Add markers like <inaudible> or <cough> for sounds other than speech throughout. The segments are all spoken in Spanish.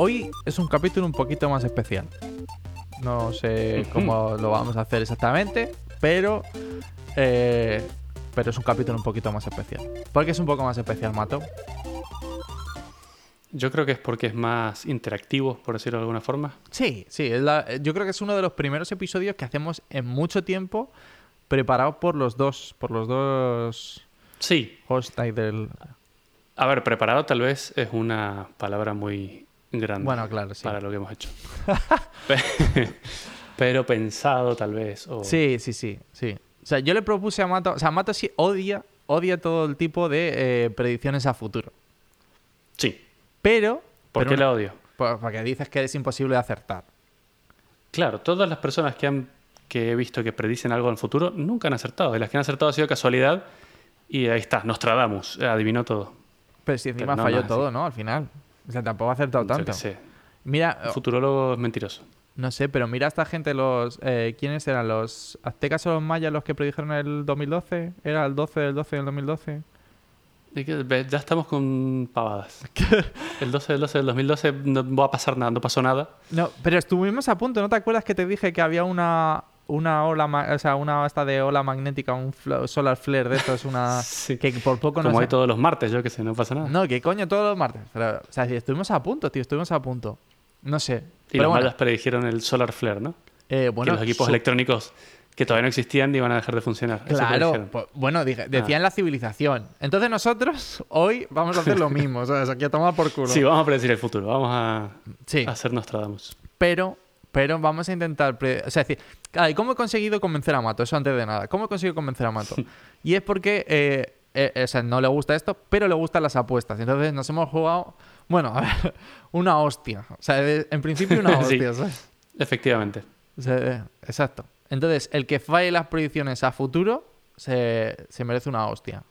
hoy es un capítulo un poquito más especial. No sé cómo lo vamos a hacer exactamente, pero eh, pero es un capítulo un poquito más especial. ¿Por qué es un poco más especial, Mato? Yo creo que es porque es más interactivo, por decirlo de alguna forma. Sí, sí. es la- yo creo que es uno de los primeros episodios que hacemos en mucho tiempo preparado por los dos, por los dos Sí, hosts ahí del... a ver, preparado tal vez es una palabra muy grande Bueno, claro, sí. para lo que hemos hecho. <laughs> Pe- <laughs> Pero pensado tal vez. O... Sí, sí, sí, sí. O sea, yo le propuse a Mato... O sea, Mato sí odia, odia todo el tipo de eh, predicciones a futuro. Sí. Pero... ¿Por pero qué la odio? porque dices que es imposible de acertar. Claro, todas las personas que, han, que he visto que predicen algo en el futuro nunca han acertado. Y las que han acertado ha sido casualidad. Y ahí está, Nostradamus, adivinó todo. Pero si encima Pero no, falló no, todo. ¿no? Al final. O sea, tampoco ha acertado Yo tanto. qué sé. Mira, El futurólogo es mentiroso. no sé, pero mira a esta gente, los... eh, ¿Quiénes eran? ¿Los aztecas o los mayas los que predijeron el 2012? ¿Era el 12 del 12 del 2012? Es que, ve, Ya estamos con pavadas. <laughs> El 12 del 12 del 2012 no va a pasar nada, no pasó nada. No, pero estuvimos a punto. ¿No te acuerdas que te dije que había una... Una ola, o sea, una esta de ola magnética, un solar flare de esto es una <laughs> Sí. que por poco no Como hay todos los martes, yo que sé, no pasa nada. No, que coño todos los martes. Pero, o sea, si estuvimos a punto, tío, estuvimos a punto. No sé. y pero los bueno, mayas predijeron el solar flare, ¿no? eh, bueno, que los equipos su- electrónicos que todavía no existían iban a dejar de funcionar. Claro, pues, bueno, dije- Ah. decían la civilización. Entonces nosotros <laughs> hoy vamos a hacer lo mismo, ¿sabes? Aquí a tomar por culo. Sí, vamos a predecir el futuro. Vamos a, Sí, a hacer Nostradamus. pero, pero vamos a intentar... pre- O sea, es decir, ¿y ¿cómo he conseguido convencer a Mato? Eso antes de nada. ¿Cómo he conseguido convencer a Mato? Y es porque, eh, eh, o sea, no le gusta esto, pero le gustan las apuestas. Entonces nos hemos jugado, bueno, a ver, <laughs> una hostia. O sea, en principio una <laughs> Sí. hostia, ¿sabes? Efectivamente. O sea, eh, exacto. Entonces, el que falle las predicciones a futuro se, se merece una hostia.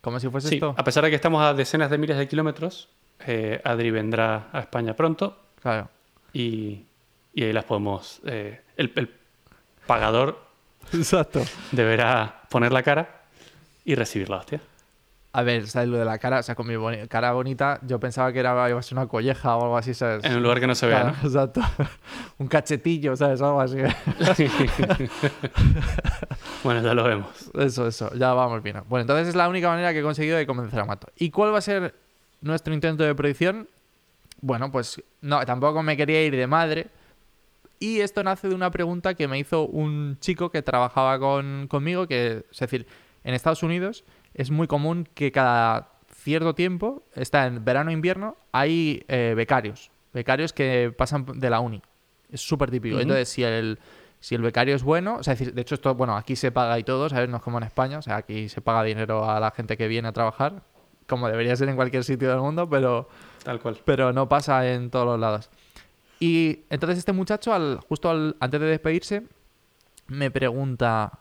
Como si fuese Sí, esto. a pesar de que estamos a decenas de miles de kilómetros, eh, Adri vendrá a España pronto Claro. y, y ahí las podemos... eh, el, el pagador Exacto. deberá poner la cara y recibir la hostia. A ver, ¿sabes lo de la cara? O sea, con mi boni- cara bonita, yo pensaba que era, iba a ser una colleja o algo así, ¿sabes? En un lugar que no se vea, Claro, Exacto. <laughs> Un cachetillo, ¿sabes? Algo así. ¿no? <laughs> bueno, ya lo vemos. Eso, eso. Ya vamos bien. Bueno, entonces es la única manera que he conseguido de convencer a Mato. ¿Y cuál va a ser nuestro intento de predicción? Bueno, pues no, tampoco me quería ir de madre. Y esto nace de una pregunta que me hizo un chico que trabajaba con, conmigo, que es decir, en Estados Unidos es muy común que cada cierto tiempo, está en verano e invierno, hay eh, becarios. Becarios que pasan de la uni. Es súper típico. Entonces, si el, si el becario es bueno, o sea, es decir, de hecho, esto, bueno, aquí se paga y todo, ¿sabes? No es como en España, o sea, aquí se paga dinero a la gente que viene a trabajar, como debería ser en cualquier sitio del mundo, pero Tal cual. pero no pasa en todos los lados. Y entonces este muchacho, al, justo al- antes de despedirse, me pregunta,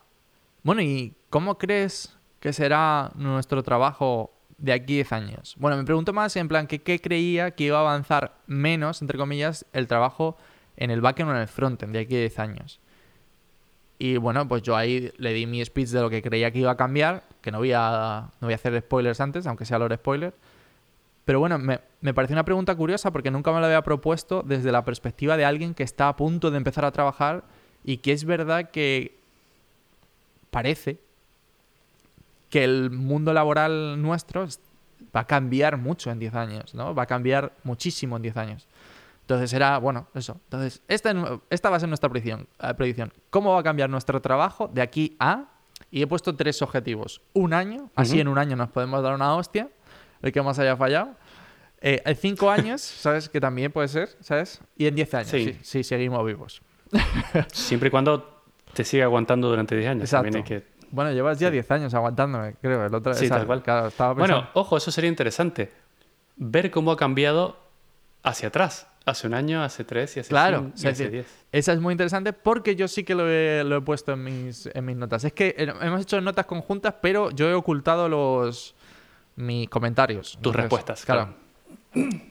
bueno, ¿y cómo crees que será nuestro trabajo de aquí 10 años? Bueno, me preguntó más en plan que qué creía que iba a avanzar menos, entre comillas, el trabajo en el backend o en el frontend de aquí a 10 años. Y bueno, pues yo ahí le di mi speech de lo que creía que iba a cambiar, que no voy a, no voy a hacer spoilers antes, aunque sea lore spoiler. Pero bueno, me, me pareció una pregunta curiosa porque nunca me la había propuesto desde la perspectiva de alguien que está a punto de empezar a trabajar y que es verdad que parece que el mundo laboral nuestro es- va a cambiar mucho en 10 años, ¿no? Va a cambiar muchísimo en 10 años. Entonces era, bueno, eso. Entonces, esta, esta va a ser nuestra predicción, eh, predicción. ¿Cómo va a cambiar nuestro trabajo de aquí a? Y he puesto tres objetivos. Un año, así en un año nos podemos dar una hostia, el que más haya fallado. Eh, en cinco años, <laughs> ¿sabes? Que también puede ser, ¿sabes? Y en 10 años, Sí. sí, sí, seguimos vivos. <laughs> Siempre y cuando te siga aguantando durante 10 años. Exacto. También que... Bueno, llevas ya 10 años aguantándome, creo. El otro, Sí, esa- tal cual. claro, Bueno, ojo, eso sería interesante. Ver cómo ha cambiado hacia atrás. Hace un año, hace tres y hace Claro, cinco y hace decir, diez. Esa es muy interesante porque yo sí que lo he, lo he puesto en mis, en mis notas. Es que eh, hemos hecho notas conjuntas, pero yo he ocultado los mis comentarios. Tus Entonces, respuestas, claro.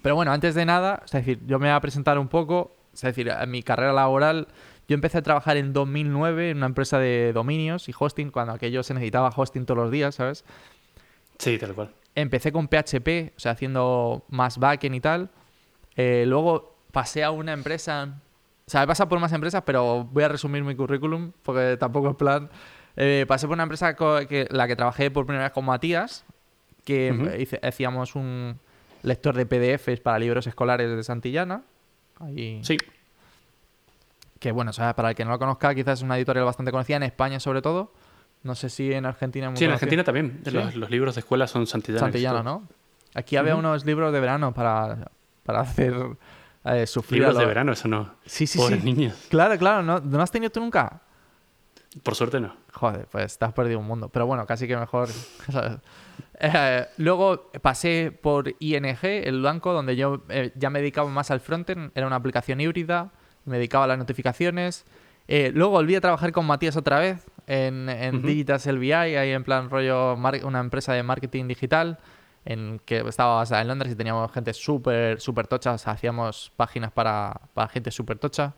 Pero bueno, antes de nada, es decir, yo me voy a presentar un poco. Es decir, en mi carrera laboral, yo empecé a trabajar en 2009 en una empresa de dominios y hosting, cuando aquello se necesitaba hosting todos los días, ¿sabes? Sí, tal cual. Empecé con PHP, o sea, haciendo más backend y tal. Eh, luego pasé a una empresa. O sea, he pasado por más empresas, pero voy a resumir mi currículum porque tampoco es plan. Eh, pasé por una empresa que, la que trabajé por primera vez con Matías, que Ujú. hice- hacíamos un lector de PDFs para libros escolares de Santillana. Ahí, Sí, Que bueno, o sea, para el que no lo conozca, quizás es una editorial bastante conocida en España sobre todo. No sé si en Argentina muy sí, en. Argentina también. Sí. Los, los libros de escuela son santillanos. Santillana, ¿no? Aquí había Ujú. unos libros de verano para, para hacer eh, sufrir Libros a de los- verano, eso no. Sí, sí, Pobres sí. niños. Claro, claro, ¿no, ¿no has tenido tú nunca? Por suerte no. Joder, pues te has perdido un mundo. Pero bueno, casi que mejor. <laughs> Eh, luego pasé por ING, el banco, donde yo eh, ya me dedicaba más al frontend. Era una aplicación híbrida. Me dedicaba a las notificaciones. Eh, luego volví a trabajar con Matías otra vez en, en Ujú. Digital LBI, ahí en plan rollo una empresa de marketing digital, en que estaba basada en Londres y teníamos gente súper, súper tocha. O sea, hacíamos páginas para, para gente súper tocha.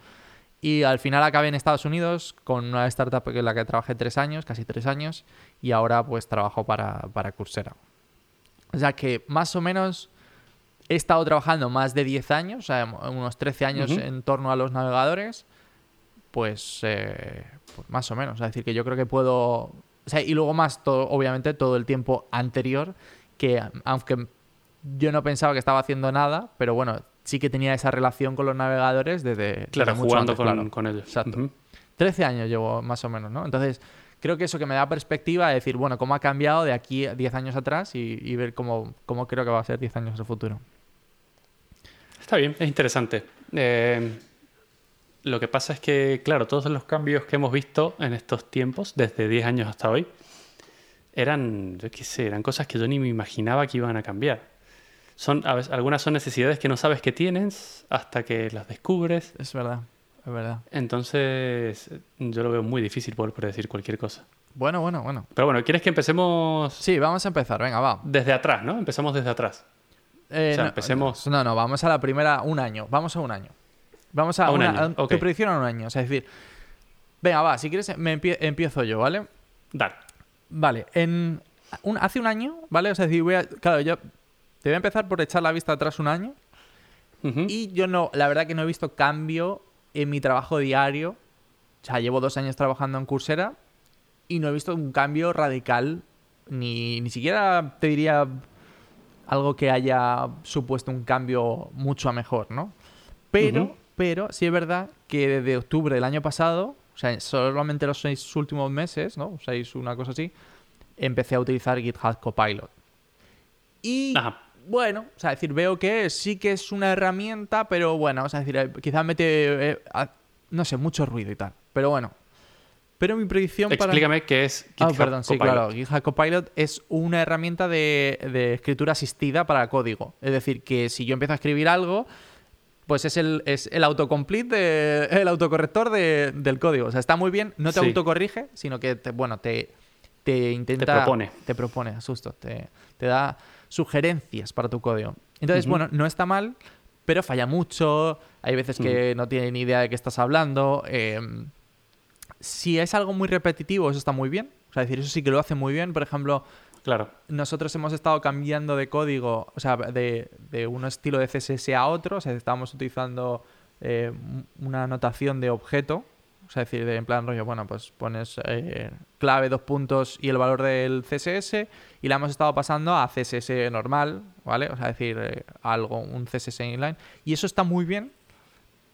Y al final acabé en Estados Unidos con una startup en la que trabajé tres años, casi tres años, y ahora pues trabajo para, para Coursera. O sea que más o menos he estado trabajando más de 10 años, o sea, unos 13 años en torno a los navegadores, pues, eh, pues más o menos. Es decir, que yo creo que puedo... O sea, y luego más, todo, obviamente, todo el tiempo anterior, que aunque yo no pensaba que estaba haciendo nada, pero bueno, sí que tenía esa relación con los navegadores desde... Claro, desde mucho jugando antes, con, claro. con ellos. Exacto. Ujú. 13 años llevo más o menos, ¿no? Entonces, creo que eso que me da perspectiva de decir, bueno, cómo ha cambiado de aquí a 10 años atrás y, y ver cómo, cómo creo que va a ser 10 años en el futuro. Está bien, es interesante. Eh, lo que pasa es que, claro, todos los cambios que hemos visto en estos tiempos, desde 10 años hasta hoy, eran, yo qué sé, eran cosas que yo ni me imaginaba que iban a cambiar. Son, a veces, algunas son necesidades que no sabes que tienes hasta que las descubres. Es verdad, es verdad. Entonces, yo lo veo muy difícil poder predecir cualquier cosa. Bueno, bueno, bueno. Pero bueno, ¿quieres que empecemos Sí, vamos a empezar, venga, va. desde atrás, no? Empezamos desde atrás. Eh, O sea, no, empecemos- No, no, vamos a la primera, un año. Vamos a un año. Vamos a, A un una- año, a- tu predicción a un año. O sea, es decir, venga, va, si quieres me empie- empiezo yo, ¿vale? Dar. Vale, en un, hace un año, ¿vale? O sea, es decir, voy a, claro, yo te voy a empezar por echar la vista atrás un año. Y yo no, la verdad que no he visto cambio en mi trabajo diario. O sea, llevo dos años trabajando en Coursera y no he visto un cambio radical, ni, ni siquiera te diría algo que haya supuesto un cambio mucho a mejor, ¿no? Pero, pero sí es verdad que desde octubre del año pasado, o sea, solamente los seis últimos meses, ¿no? Seis, una cosa así, empecé a utilizar GitHub Copilot. Y Ajá. Bueno, o sea, decir, veo que sí que es una herramienta, pero bueno, o sea, decir, eh, quizás mete, eh, a- no sé, mucho ruido y tal. Pero bueno. Pero mi predicción para... Explícame qué es Ah, GitHub perdón, sí, claro. GitHub Copilot es una herramienta de, de escritura asistida para código. Es decir, que si yo empiezo a escribir algo, pues es el, es el autocomplete, de- <laughs> el autocorrector de- del código. O sea, está muy bien, no te Sí. autocorrige, sino que, te, bueno, te, te intenta... Te propone. Te propone, asusto. Te, te da sugerencias para tu código. Entonces, bueno, no está mal, pero falla mucho. Hay veces que no tiene ni idea de qué estás hablando. eh, si es algo muy repetitivo, eso está muy bien. O sea, decir, eso sí que lo hace muy bien. Por ejemplo, Claro. nosotros hemos estado cambiando de código, o sea, de, de un estilo de CSS a otro. O sea, estábamos utilizando eh, una notación de objeto. O sea, decir, de, en plan rollo, bueno, pues pones eh, clave, dos puntos y el valor del CSS y la hemos estado pasando a CSS normal, ¿vale? O sea, decir, eh, algo, un CSS inline. Y eso está muy bien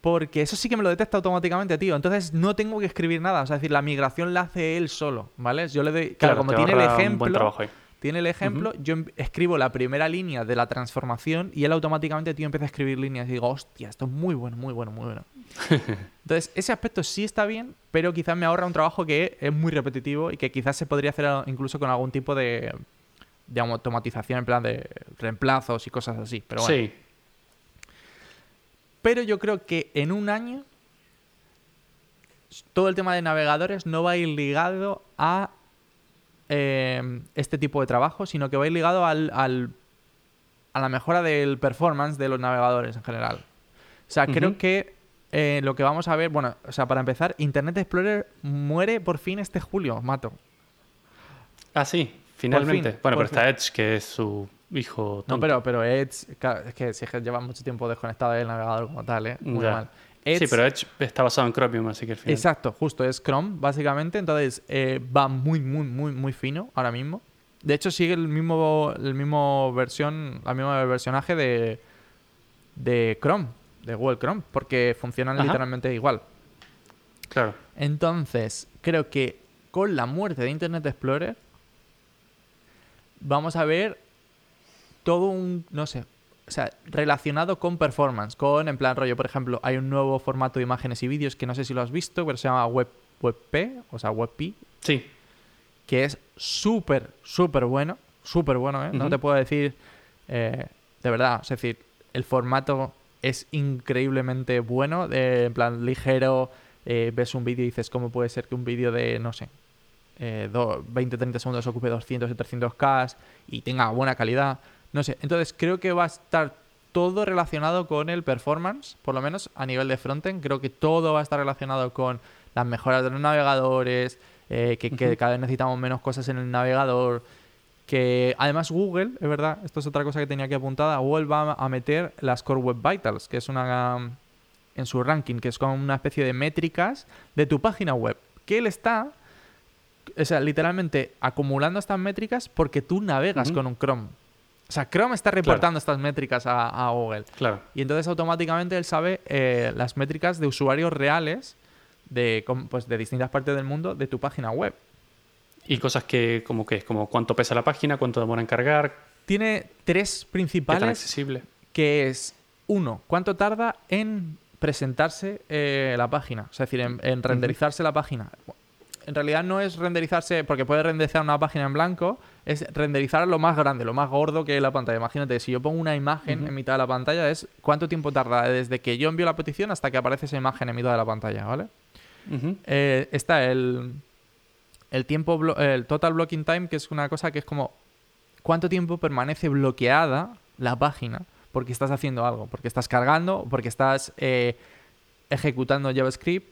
porque eso sí que me lo detecta automáticamente, tío. Entonces no tengo que escribir nada. O sea, decir, la migración la hace él solo, ¿vale? Yo le doy. Claro, como tiene el ejemplo. Tiene el ejemplo, yo em- escribo la primera línea de la transformación y él automáticamente, tío, empieza a escribir líneas y digo, hostia, esto es muy bueno, muy bueno, muy bueno. <laughs> Entonces, ese aspecto sí está bien, pero quizás me ahorra un trabajo que es muy repetitivo y que quizás se podría hacer incluso con algún tipo de, de automatización, en plan de reemplazos y cosas así. Pero bueno. Sí. Pero yo creo que en un año todo el tema de navegadores no va a ir ligado a eh, este tipo de trabajo, sino que va a ir ligado al, al- a la mejora del performance de los navegadores en general. O sea, creo que eh, lo que vamos a ver, bueno, o sea, para empezar, Internet Explorer muere por fin este julio, mato. Ah, sí, finalmente. fin, bueno, pero está Edge, que es su hijo tonto. No, pero, pero Edge, claro, es que si es que lleva mucho tiempo desconectado del navegador como tal, ¿eh? Muy Ya. mal. Sí, Edge- pero Edge está basado en Chromium, así que al final... Exacto, justo, es Chrome, básicamente. Entonces, eh, va muy, muy, muy, muy fino ahora mismo. De hecho, sigue el mismo, el mismo versión, la misma versionaje de, de Chrome, de Google Chrome, porque funcionan Ajá. literalmente igual. Claro. Entonces, creo que con la muerte de Internet Explorer, vamos a ver todo un, no sé, o sea, relacionado con performance, con, en plan rollo, por ejemplo, hay un nuevo formato de imágenes y vídeos que no sé si lo has visto, pero se llama Web, WebP, o sea, WebP, Sí. que es súper, súper bueno, súper bueno, ¿eh? No te puedo decir, eh, de verdad, es decir, el formato es increíblemente bueno, en plan ligero, eh, ves un vídeo y dices, ¿cómo puede ser que un vídeo de, no sé, eh, do- 20-30 segundos ocupe 200 y 300K y tenga buena calidad? No sé, entonces creo que va a estar todo relacionado con el performance, por lo menos a nivel de frontend, creo que todo va a estar relacionado con las mejoras de los navegadores, eh, que, cada vez necesitamos menos cosas en el navegador, que además Google, es verdad, esto es otra cosa que tenía aquí apuntada, Google va a meter las Core Web Vitals, que es una um, en su ranking, que es como una especie de métricas de tu página web, que él está, o sea, literalmente acumulando estas métricas porque tú navegas con un Chrome. O sea, Chrome está reportando estas métricas a, a Google. Claro. Y entonces automáticamente él sabe eh, las métricas de usuarios reales de, pues, de distintas partes del mundo de tu página web. Y cosas que, como que es como cuánto pesa la página, cuánto demora en cargar, Tiene tres tan principales, accesible. que es, uno, cuánto tarda en presentarse eh, la página, es decir, en, en renderizarse la página. En realidad no es renderizarse, porque puede renderizar una página en blanco, es renderizar lo más grande, lo más gordo que es la pantalla. Imagínate, si yo pongo una imagen en mitad de la pantalla, es cuánto tiempo tarda desde que yo envío la petición hasta que aparece esa imagen en mitad de la pantalla, ¿vale? Eh, está el, el tiempo, el total blocking time, que es una cosa que es como cuánto tiempo permanece bloqueada la página porque estás haciendo algo, porque estás cargando, porque estás eh, ejecutando JavaScript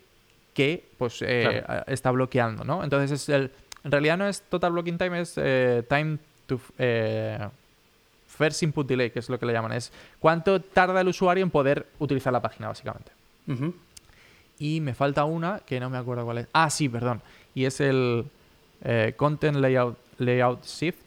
que pues eh, Claro. está bloqueando, ¿no? Entonces es el, en realidad no es total blocking time, es eh, time to eh, first input delay, que es lo que le llaman, es cuánto tarda el usuario en poder utilizar la página básicamente. Y me falta una que no me acuerdo cuál es. Ah, sí, perdón. Y es el eh, Content Layout, Layout Shift,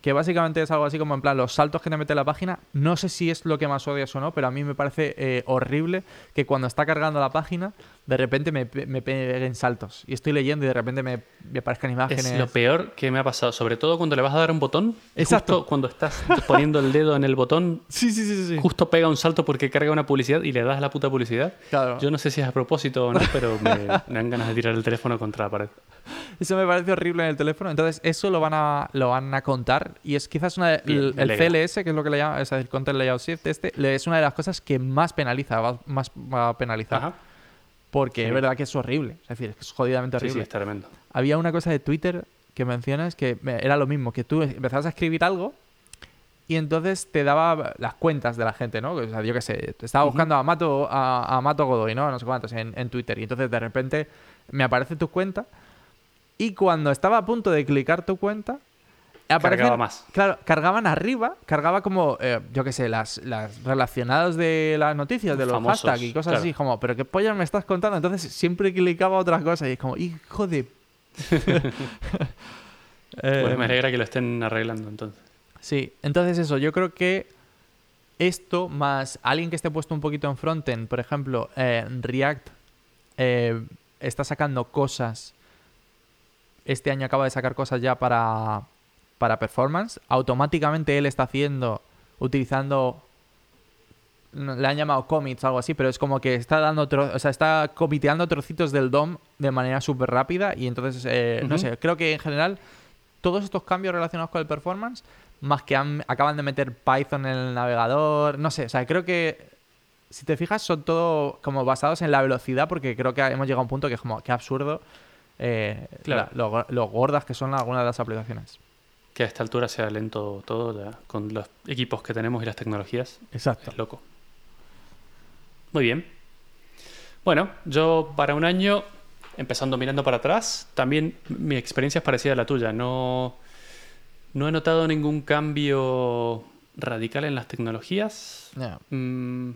que básicamente es algo así como en plan los saltos que te mete la página. No sé si es lo que más odias o no, pero a mí me parece eh, horrible que cuando está cargando la página, de repente me, me peguen saltos. Y estoy leyendo y de repente me, me aparezcan imágenes. Es lo peor que me ha pasado, sobre todo cuando le vas a dar un botón. Exacto. Justo cuando estás poniendo el dedo en el botón, <laughs> Sí, sí, sí, sí. justo pega un salto porque carga una publicidad y le das la puta publicidad. Claro. Yo no sé si es a propósito o no, pero me, <laughs> me dan ganas de tirar el teléfono contra la pared. Eso me parece horrible en el teléfono. Entonces, eso lo van a, lo van a contar. Y es quizás una de- el, el. CLS, que es lo que le llaman, es el Content Layout Shift, este, es una de las cosas que más penaliza, va, más va a penalizar. Ajá. Porque Sí. es verdad que es horrible. Es decir, es jodidamente Sí, sí, horrible. es tremendo. Había una cosa de Twitter que mencionas que era lo mismo, que tú empezabas a escribir algo y entonces te daba las cuentas de la gente, ¿no? O sea, yo qué sé, te estaba buscando a Mato, a, a Mato Godoy, ¿no? No sé cuántos, en, en Twitter. Y entonces de repente me aparece tu cuenta y cuando estaba a punto de clicar tu cuenta, aparecen- Cargaba más. Claro, cargaban arriba, cargaba como, eh, yo qué sé, las, las relacionadas de las noticias, de los Famosos, hashtags y cosas claro. así, como, pero qué pollas me estás contando. Entonces siempre clicaba otras cosas y es como, hijo de. <laughs> Eh, Pues me alegra que lo estén arreglando entonces. Sí, entonces eso, yo creo que esto más alguien que esté puesto un poquito en frontend, por ejemplo, eh, React eh, está sacando cosas, este año acaba de sacar cosas ya para, para performance, automáticamente él está haciendo, utilizando, no, le han llamado commits o algo así, pero es como que está dando, tro- o sea, está comiteando trocitos del DOM de manera súper rápida y entonces, eh, no sé, creo que en general todos estos cambios relacionados con el performance, más que han- acaban de meter Python en el navegador, no sé, o sea, creo que si te fijas son todo como basados en la velocidad, porque creo que hemos llegado a un punto que es como, qué absurdo eh, Claro. la- lo, lo gordas que son algunas de las aplicaciones. Que a esta altura sea lento todo, ya, con los equipos que tenemos y las tecnologías. Exacto. Es loco. Muy bien. Bueno, yo para un año, empezando mirando para atrás, también mi experiencia es parecida a la tuya. No, no he notado ningún cambio radical en las tecnologías. Ya. Mm,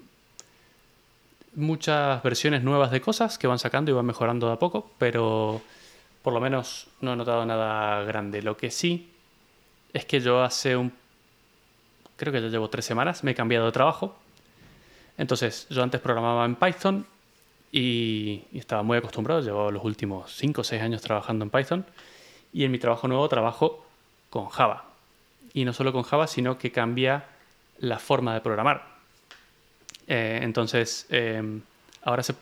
muchas versiones nuevas de cosas que van sacando y van mejorando de a poco, pero por lo menos no he notado nada grande. Lo que sí es que yo hace un... Creo que ya llevo tres semanas, me he cambiado de trabajo. Entonces, yo antes programaba en Python y, y estaba muy acostumbrado, llevo los últimos cinco o seis años trabajando en Python y en mi trabajo nuevo trabajo con Java. Y no solo con Java, sino que cambia la forma de programar. Eh, entonces, eh, ahora se,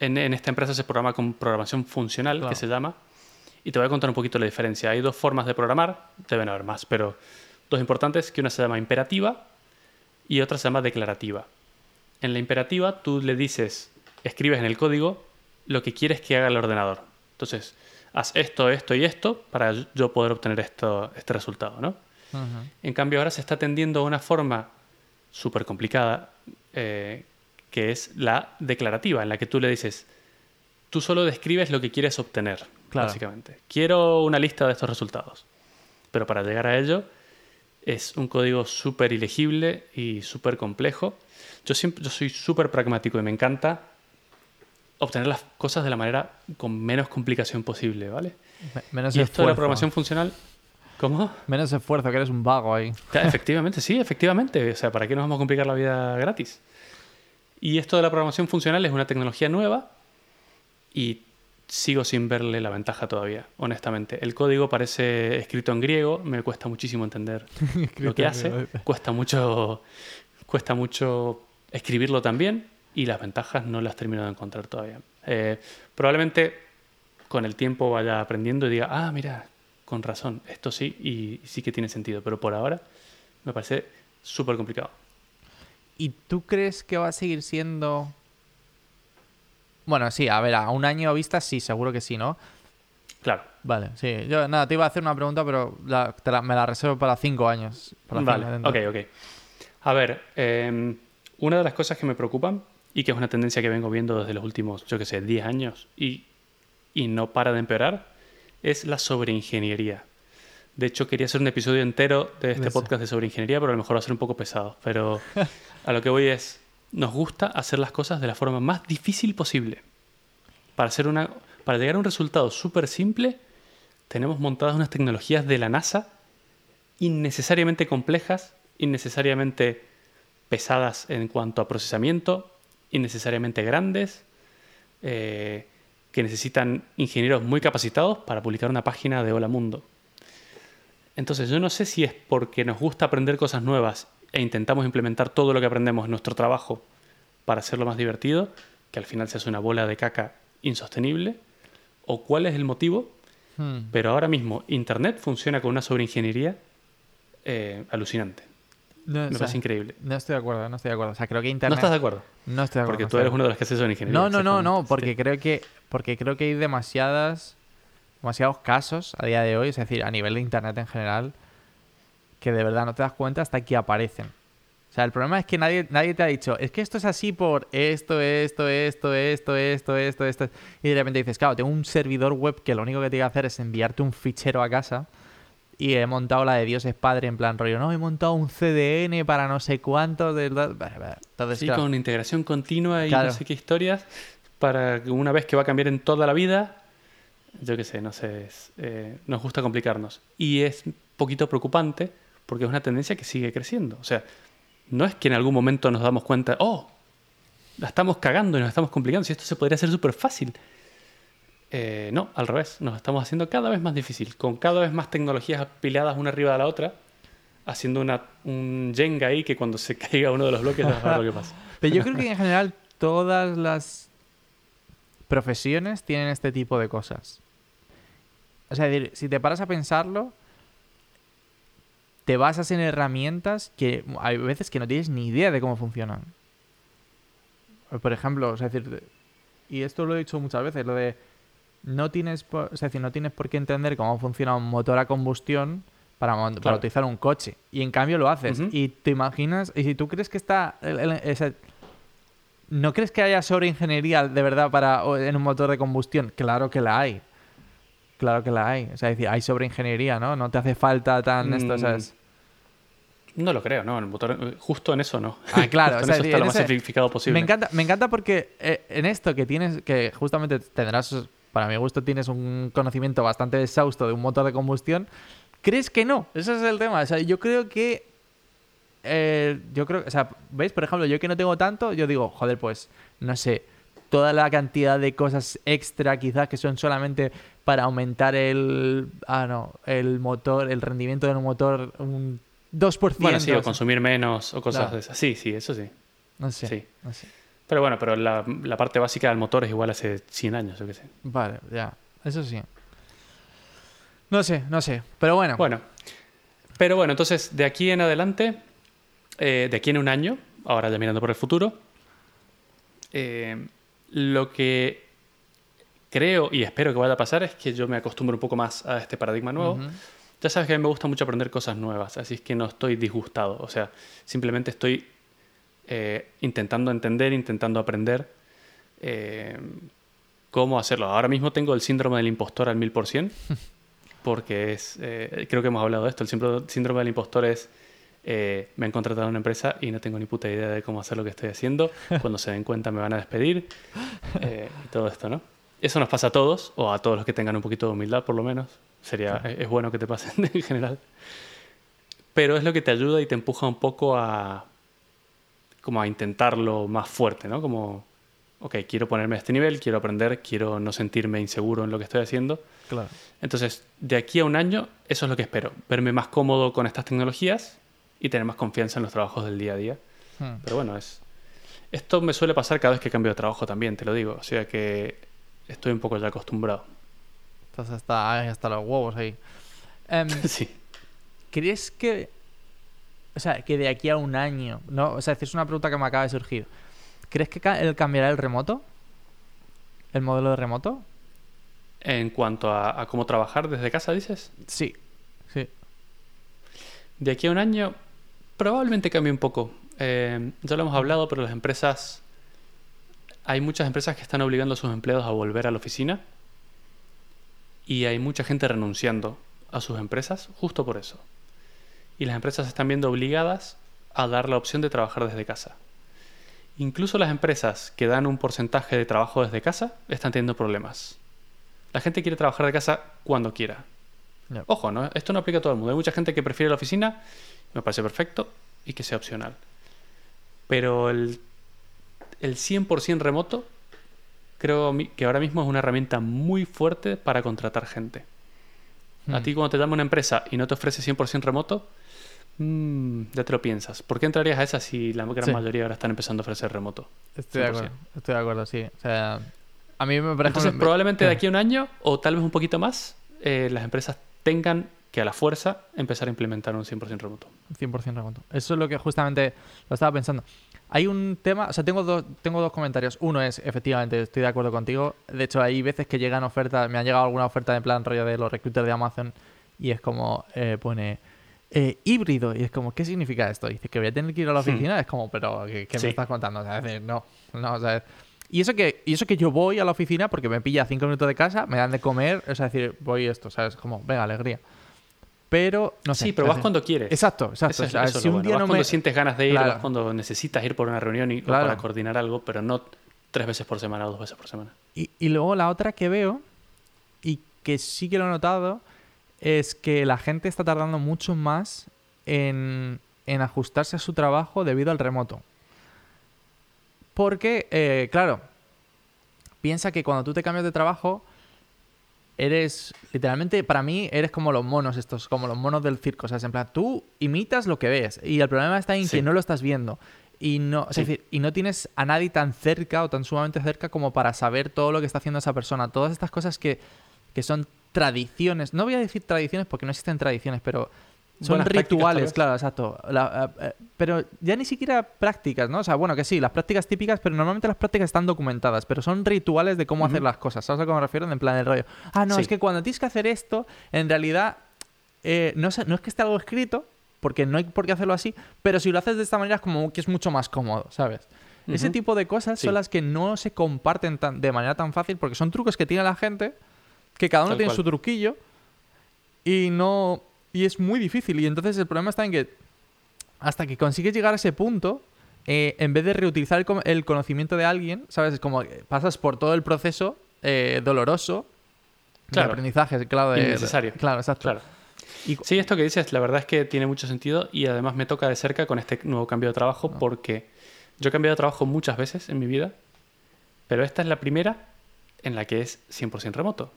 en, en esta empresa se programa con programación funcional, Claro. que se llama. Y te voy a contar un poquito la diferencia. Hay dos formas de programar, deben haber más, pero dos importantes, que una se llama imperativa y otra se llama declarativa. En la imperativa tú le dices, escribes en el código lo que quieres que haga el ordenador. Entonces, haz esto, esto y esto para yo poder obtener esto, este resultado, ¿no? En cambio, ahora se está tendiendo a una forma súper complicada, eh, que es la declarativa, en la que tú le dices, tú solo describes lo que quieres obtener, Claro. básicamente. Quiero una lista de estos resultados. Pero para llegar a ello es un código súper ilegible y súper complejo. Yo, siempre, yo soy súper pragmático y me encanta obtener las cosas de la manera con menos complicación posible, ¿vale? Me- Menos Y esto de la esfuerzo. programación funcional, ¿cómo? Menos esfuerzo, que eres un vago ahí. Efectivamente, sí, efectivamente. O sea, ¿para qué nos vamos a complicar la vida gratis? Y esto de la programación funcional es una tecnología nueva y sigo sin verle la ventaja todavía, honestamente. El código parece escrito en griego, me cuesta muchísimo entender <laughs> lo que hace, cuesta mucho, cuesta mucho escribirlo también y las ventajas no las termino de encontrar todavía. Eh, probablemente con el tiempo vaya aprendiendo y diga, ah, mira, con razón, esto sí y sí que tiene sentido, pero por ahora me parece súper complicado. ¿Y tú crees que va a seguir siendo... Bueno, sí, a ver, a un año vista sí, seguro que sí, ¿no? Claro. Vale, sí. Yo, nada, te iba a hacer una pregunta, pero la- te la- me la reservo para cinco años. Para Vale, ok, ok. A ver, eh, una de las cosas que me preocupan y que es una tendencia que vengo viendo desde los últimos, yo que sé, 10 años y, y no para de empeorar, es la sobreingeniería. De hecho, quería hacer un episodio entero de este podcast de sobreingeniería, pero a lo mejor va a ser un poco pesado. Pero <laughs> a lo que voy es, nos gusta hacer las cosas de la forma más difícil posible. Para, hacer una, para llegar a un resultado súper simple, tenemos montadas unas tecnologías de la NASA innecesariamente complejas, innecesariamente pesadas en cuanto a procesamiento, innecesariamente grandes, eh, que necesitan ingenieros muy capacitados para publicar una página de Hola Mundo. Entonces yo no sé si es porque nos gusta aprender cosas nuevas e intentamos implementar todo lo que aprendemos en nuestro trabajo para hacerlo más divertido, que al final se hace una bola de caca insostenible, o cuál es el motivo, Hmm. pero ahora mismo Internet funciona con una sobreingeniería eh, alucinante. No, o Me sea, parece increíble. no estoy de acuerdo, no estoy de acuerdo. O sea, creo que Internet... ¿No estás de acuerdo? No estoy de acuerdo. Porque no tú eres uno de los que hace sobreingeniería. No, no, no, no, porque Sí. creo que porque creo que hay demasiadas demasiados casos a día de hoy, es decir, a nivel de internet en general, que de verdad no te das cuenta hasta que aparecen. O sea, el problema es que nadie, nadie te ha dicho, es que esto es así por esto, esto, esto, esto, esto, esto, esto. Y de repente dices, claro, tengo un servidor web que lo único que tiene que hacer es enviarte un fichero a casa y he montado la de Dios es padre en plan rollo, no, he montado un CDN para no sé cuánto. De... Entonces, Sí, claro, con integración continua y Claro. no sé qué historias, para que una vez que va a cambiar en toda la vida, yo qué sé, no sé, es, eh, nos gusta complicarnos. Y es un poquito preocupante porque es una tendencia que sigue creciendo. O sea, no es que en algún momento nos damos cuenta, oh, la estamos cagando y nos estamos complicando, si esto se podría hacer súper fácil. Eh, no, al revés, nos estamos haciendo cada vez más difícil, con cada vez más tecnologías apiladas una arriba de la otra, haciendo una, un Jenga ahí que cuando se <laughs> caiga uno de los bloques a ver lo que pasa. <laughs> Pero yo creo que en general todas las profesiones tienen este tipo de cosas. O sea, es si te paras a pensarlo, te basas en herramientas que hay veces que no tienes ni idea de cómo funcionan. Por ejemplo, o sea, es decir, y esto lo he dicho muchas veces, lo de no tienes, por, o sea, decir, no tienes por qué entender cómo funciona un motor a combustión para, para utilizar un coche. Y en cambio lo haces. Y te imaginas, y si tú crees que está... el- el- ese- ¿No crees que haya sobreingeniería de verdad para en un motor de combustión? Claro que la hay. Claro que la hay. O sea, decir, hay sobreingeniería, ¿no? No te hace falta tan esto, Mm. ¿sabes? No lo creo, no. El motor, eh, justo en eso no. Ah, claro, <laughs> Justo o sea, en eso está en lo más simplificado posible. Me encanta, me encanta porque eh, en esto que tienes, que justamente tendrás, para mi gusto, tienes un conocimiento bastante exhausto de un motor de combustión, ¿crees que no? Ese es el tema. O sea, yo creo que. eh, yo creo, o sea, ¿veis? Por ejemplo, yo que no tengo tanto, yo digo, joder, pues, no sé, toda la cantidad de cosas extra quizás que son solamente para aumentar el, ah, no, el motor, el rendimiento del motor un 2%. Bueno, sí, o consumir menos o cosas Claro. de esas. Sí, sí, eso sí. no sé, sí. no sé. Pero bueno, pero la, la parte básica del motor es igual hace 100 años, yo qué sé. Vale, ya. Eso sí. No sé, no sé. Pero bueno. Bueno, pero bueno, entonces de aquí en adelante, eh, de aquí en un año, ahora ya mirando por el futuro, eh, lo que creo y espero que vaya a pasar es que yo me acostumbre un poco más a este paradigma nuevo. Ya sabes que a mí me gusta mucho aprender cosas nuevas, así es que no estoy disgustado. O sea, simplemente estoy eh, intentando entender, intentando aprender eh, cómo hacerlo. Ahora mismo tengo el síndrome del impostor al mil por cien, <laughs> porque es, eh, creo que hemos hablado de esto, el síndrome del impostor es, eh, me han contratado una empresa y no tengo ni puta idea de cómo hacer lo que estoy haciendo, <laughs> cuando se den cuenta me van a despedir eh, y todo esto, ¿no? Eso nos pasa a todos, o a todos los que tengan un poquito de humildad por lo menos, sería, es es bueno que te pasen <laughs> en general. Pero es lo que te ayuda y te empuja un poco a como a intentarlo más fuerte, ¿no? Como, ok, quiero ponerme a este nivel, quiero aprender, quiero no sentirme inseguro en lo que estoy haciendo. Claro. Entonces, de aquí a un año, eso es lo que espero. Verme más cómodo con estas tecnologías y tener más confianza en los trabajos del día a día. Hmm. Pero bueno, es esto me suele pasar cada vez que cambio de trabajo también, te lo digo. O sea que estoy un poco ya acostumbrado. Estás hasta, hasta los huevos ahí. Em, <laughs> sí. ¿Crees que. O sea, que de aquí a un año. No, o sea, es una pregunta que me acaba de surgir. ¿Crees que él cambiará el remoto? ¿El modelo de remoto? En cuanto a, a cómo trabajar desde casa, dices. Sí. Sí. De aquí a un año, probablemente cambie un poco. Eh, ya lo hemos hablado, pero las empresas. Hay muchas empresas que están obligando a sus empleados a volver a la oficina. Y hay mucha gente renunciando a sus empresas justo por eso. Y las empresas están viendo obligadas a dar la opción de trabajar desde casa. Incluso las empresas que dan un porcentaje de trabajo desde casa están teniendo problemas. La gente quiere trabajar de casa cuando quiera. Ojo, ¿no? esto no aplica a todo el mundo. Hay mucha gente que prefiere la oficina, me parece perfecto, y que sea opcional. Pero el, el 100% remoto creo que ahora mismo es una herramienta muy fuerte para contratar gente. A Hmm. ti cuando te llama una empresa y no te ofrece 100% remoto, mm, ya te lo piensas. ¿Por qué entrarías a esa si la gran Sí. mayoría ahora están empezando a ofrecer remoto? Estoy de 100%. acuerdo. Estoy de acuerdo, sí. O sea, a mí me parece. Entonces, probablemente de <clears throat> aquí a un año, o tal vez un poquito más, eh, las empresas tengan que a la fuerza empezar a implementar un 100% remoto. 100% remoto. Eso es lo que justamente lo estaba pensando. Hay un tema, o sea, tengo dos, tengo dos comentarios. Uno es, efectivamente, estoy de acuerdo contigo. De hecho, hay veces que llegan ofertas, me han llegado alguna oferta de plan rollo de los recruiters de Amazon y es como, eh, pone eh, híbrido. Y es como, ¿qué significa esto? Y dice que voy a tener que ir a la oficina. Es como, pero, ¿qué, qué. Sí. me estás contando? O sea, es decir, no, no, o sea, y eso, que, y eso que yo voy a la oficina porque me pilla cinco minutos de casa, me dan de comer, o sea, es decir, voy esto, ¿sabes? Como, venga, alegría. Pero, no sé. sí, pero vas cuando quieres. Exacto, exacto. Eso es- o sea, eso es si lo un bueno. día Vas no cuando me... sientes ganas de ir, Claro. vas cuando necesitas ir por una reunión y, o Claro. para coordinar algo, pero no tres veces por semana o dos veces por semana. Y, y luego la otra que veo, y que sí que lo he notado, es que la gente está tardando mucho más en, en ajustarse a su trabajo debido al remoto. Porque, eh, claro, piensa que cuando tú te cambias de trabajo, eres, literalmente, para mí, eres como los monos estos, como los monos del circo. O sea, es en plan, tú imitas lo que ves. Y el problema está en Sí. que no lo estás viendo. Y no, es decir, y no tienes a nadie tan cerca o tan sumamente cerca como para saber todo lo que está haciendo esa persona. Todas estas cosas que, que son tradiciones. No voy a decir tradiciones porque no existen tradiciones, pero son rituales, claro, exacto. La- eh, eh, pero ya ni siquiera prácticas, ¿no? O sea, bueno, que sí, las prácticas típicas, pero normalmente las prácticas están documentadas, pero son rituales de cómo hacer las cosas. ¿Sabes a qué me refiero? En plan del rollo. Ah, no, Sí. es que cuando tienes que hacer esto, en realidad eh, no, es que esté algo escrito, porque no hay por qué hacerlo así, pero si lo haces de esta manera es como que es mucho más cómodo, ¿sabes? Ese tipo de cosas Sí. son las que no se comparten tan- de manera tan fácil porque son trucos que tiene la gente, que cada uno Tal tiene cual. su truquillo y no y es muy difícil y entonces el problema está en que hasta que consigues llegar a ese punto, eh, en vez de reutilizar el, el conocimiento de alguien, ¿sabes? Es como que pasas por todo el proceso eh, doloroso Claro. de aprendizaje, claro. De, Innecesario. de- claro, exacto. Claro. Y- Sí, esto que dices, la verdad es que tiene mucho sentido y además me toca de cerca con este nuevo cambio de trabajo Ah. porque yo he cambiado de trabajo muchas veces en mi vida, pero esta es la primera en la que es 100% remoto.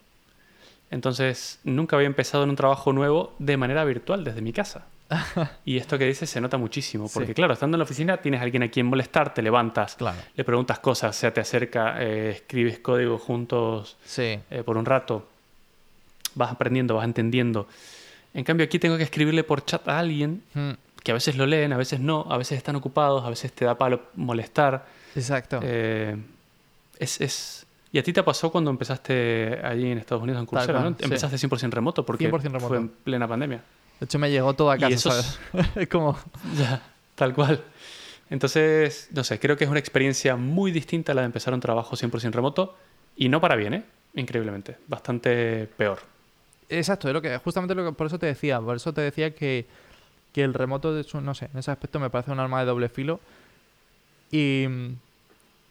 Entonces, nunca había empezado en un trabajo nuevo de manera virtual desde mi casa. <laughs> y esto que dices se nota muchísimo, porque Sí. claro, estando en la oficina tienes a alguien a quien molestar, te levantas, Claro. le preguntas cosas, se te acerca, eh, escribes código juntos Sí. eh, por un rato, vas aprendiendo, vas entendiendo. En cambio, aquí tengo que escribirle por chat a alguien Mm, que a veces lo leen, a veces no, a veces están ocupados, a veces te da palo molestar. Exacto. Eh, es, es- ¿Y a ti te pasó cuando empezaste allí en Estados Unidos en Coursera? ¿no? Empezaste 100% remoto porque 100% remoto. fue en plena pandemia. De hecho, me llegó todo a casa, eso es- ¿sabes? <laughs> Es como... Ya, tal cual. Entonces, no sé, creo que es una experiencia muy distinta a la de empezar un trabajo 100% remoto y no para bien, ¿eh? Increíblemente. Bastante peor. Exacto, es lo que, justamente lo que, por eso te decía, por eso te decía que, que el remoto, de hecho, no sé, en ese aspecto me parece un arma de doble filo y,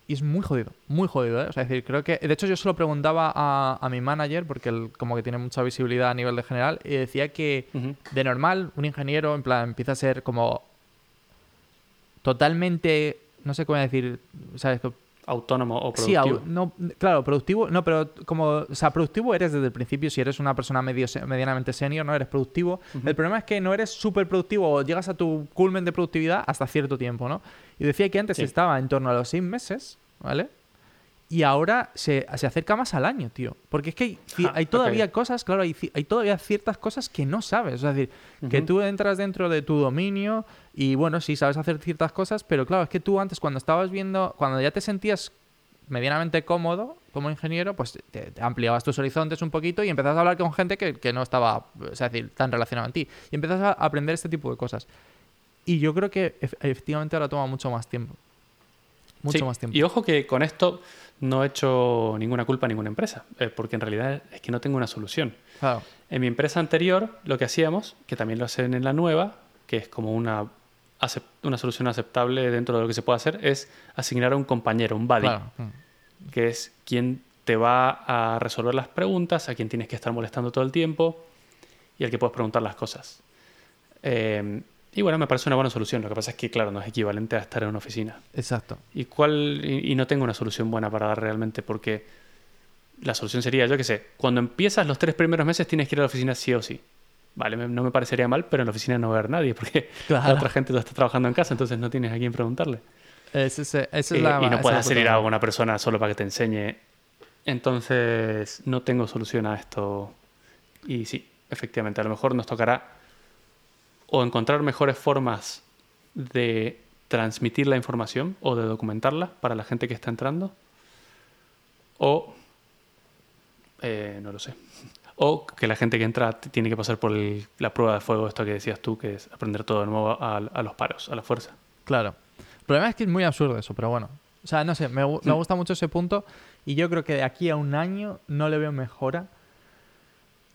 y es muy jodido, muy jodido, ¿eh? O sea, es decir, creo que, de hecho yo se lo preguntaba a, a mi manager, porque él como que tiene mucha visibilidad a nivel de general, y decía que de normal, un ingeniero, en plan, empieza a ser como totalmente, no sé cómo decir, ¿sabes? Autónomo o Sí, productivo. au- no, claro, productivo, no, pero como, o sea, productivo eres desde el principio, si eres una persona medio, medianamente senior, no eres productivo. El problema es que no eres súper productivo o llegas a tu culmen de productividad hasta cierto tiempo, ¿no? Y decía que antes Sí. estaba en torno a los seis meses, ¿vale? Y ahora se, se acerca más al año, tío. Porque es que hay, Ja, hay todavía cosas, claro, hay, hay todavía ciertas cosas que no sabes. Es decir, que tú entras dentro de tu dominio y bueno, sí, sabes hacer ciertas cosas, pero claro, es que tú antes cuando estabas viendo, cuando ya te sentías medianamente cómodo como ingeniero, pues te, te ampliabas tus horizontes un poquito y empezabas a hablar con gente que, que no estaba, es decir, tan relacionada en ti. Y empiezas a aprender este tipo de cosas. Y yo creo que ef- efectivamente ahora toma mucho más tiempo. Mucho Sí, más tiempo. Y ojo que con esto no he hecho ninguna culpa a ninguna empresa, eh, porque en realidad es que no tengo una solución. Claro, En mi empresa anterior, lo que hacíamos, que también lo hacen en la nueva, que es como una, una solución aceptable dentro de lo que se puede hacer, es asignar a un compañero, un buddy, claro. Mm. que es quien te va a resolver las preguntas, a quien tienes que estar molestando todo el tiempo y al que puedes preguntar las cosas. Eh, y bueno, me parece una buena solución. Lo que pasa es que, claro, no es equivalente a estar en una oficina. Exacto. ¿Y cuál? Y, y no tengo una solución buena para dar realmente, porque la solución sería, yo qué sé, cuando empiezas los tres primeros meses tienes que ir a la oficina sí o sí. Vale, me- no me parecería mal, pero en la oficina no va a haber nadie, porque <laughs> Claro. la otra gente lo está trabajando en casa, entonces no tienes a quién preguntarle. Es esa es Eh, la- y no puedes es hacer ir a una persona solo para que te enseñe. Entonces, no tengo solución a esto. Y sí, efectivamente, a lo mejor nos tocará o encontrar mejores formas de transmitir la información o de documentarla para la gente que está entrando. O, eh, no lo sé. O que la gente que entra tiene que pasar por el- la prueba de fuego, esto que decías tú, que es aprender todo de nuevo a, a los paros, a la fuerza. Claro. El problema es que es muy absurdo eso, pero bueno. O sea, no sé, me, me gusta mucho ese punto y yo creo que de aquí a un año no le veo mejora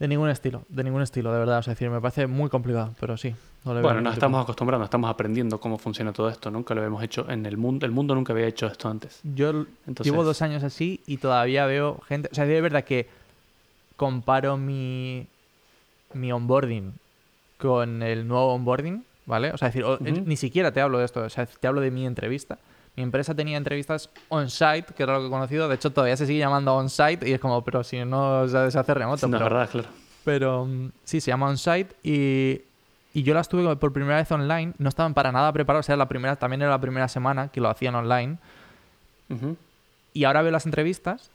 de ningún estilo, de ningún estilo, de verdad. O sea, es decir, me parece muy complicado, pero sí. No le veo Bueno, nos tipo. estamos acostumbrando, estamos aprendiendo cómo funciona todo esto. Nunca lo habíamos hecho en el mundo. El mundo nunca había hecho esto antes. Yo Entonces- llevo dos años así y todavía veo gente. O sea, de verdad que comparo mi, mi onboarding con el nuevo onboarding, ¿vale? O sea, es decir, ni siquiera te hablo de esto, o sea, te hablo de mi entrevista. Mi empresa tenía entrevistas on-site, que era lo que he conocido. De hecho, todavía se sigue llamando on-site y es como, pero si no se se hace remoto. no pero- verdad, claro. pero mm, sí, se llama on-site y, y yo las tuve por primera vez online. No estaban para nada preparados. O sea, la primera, también era la primera semana que lo hacían online. Y ahora veo las entrevistas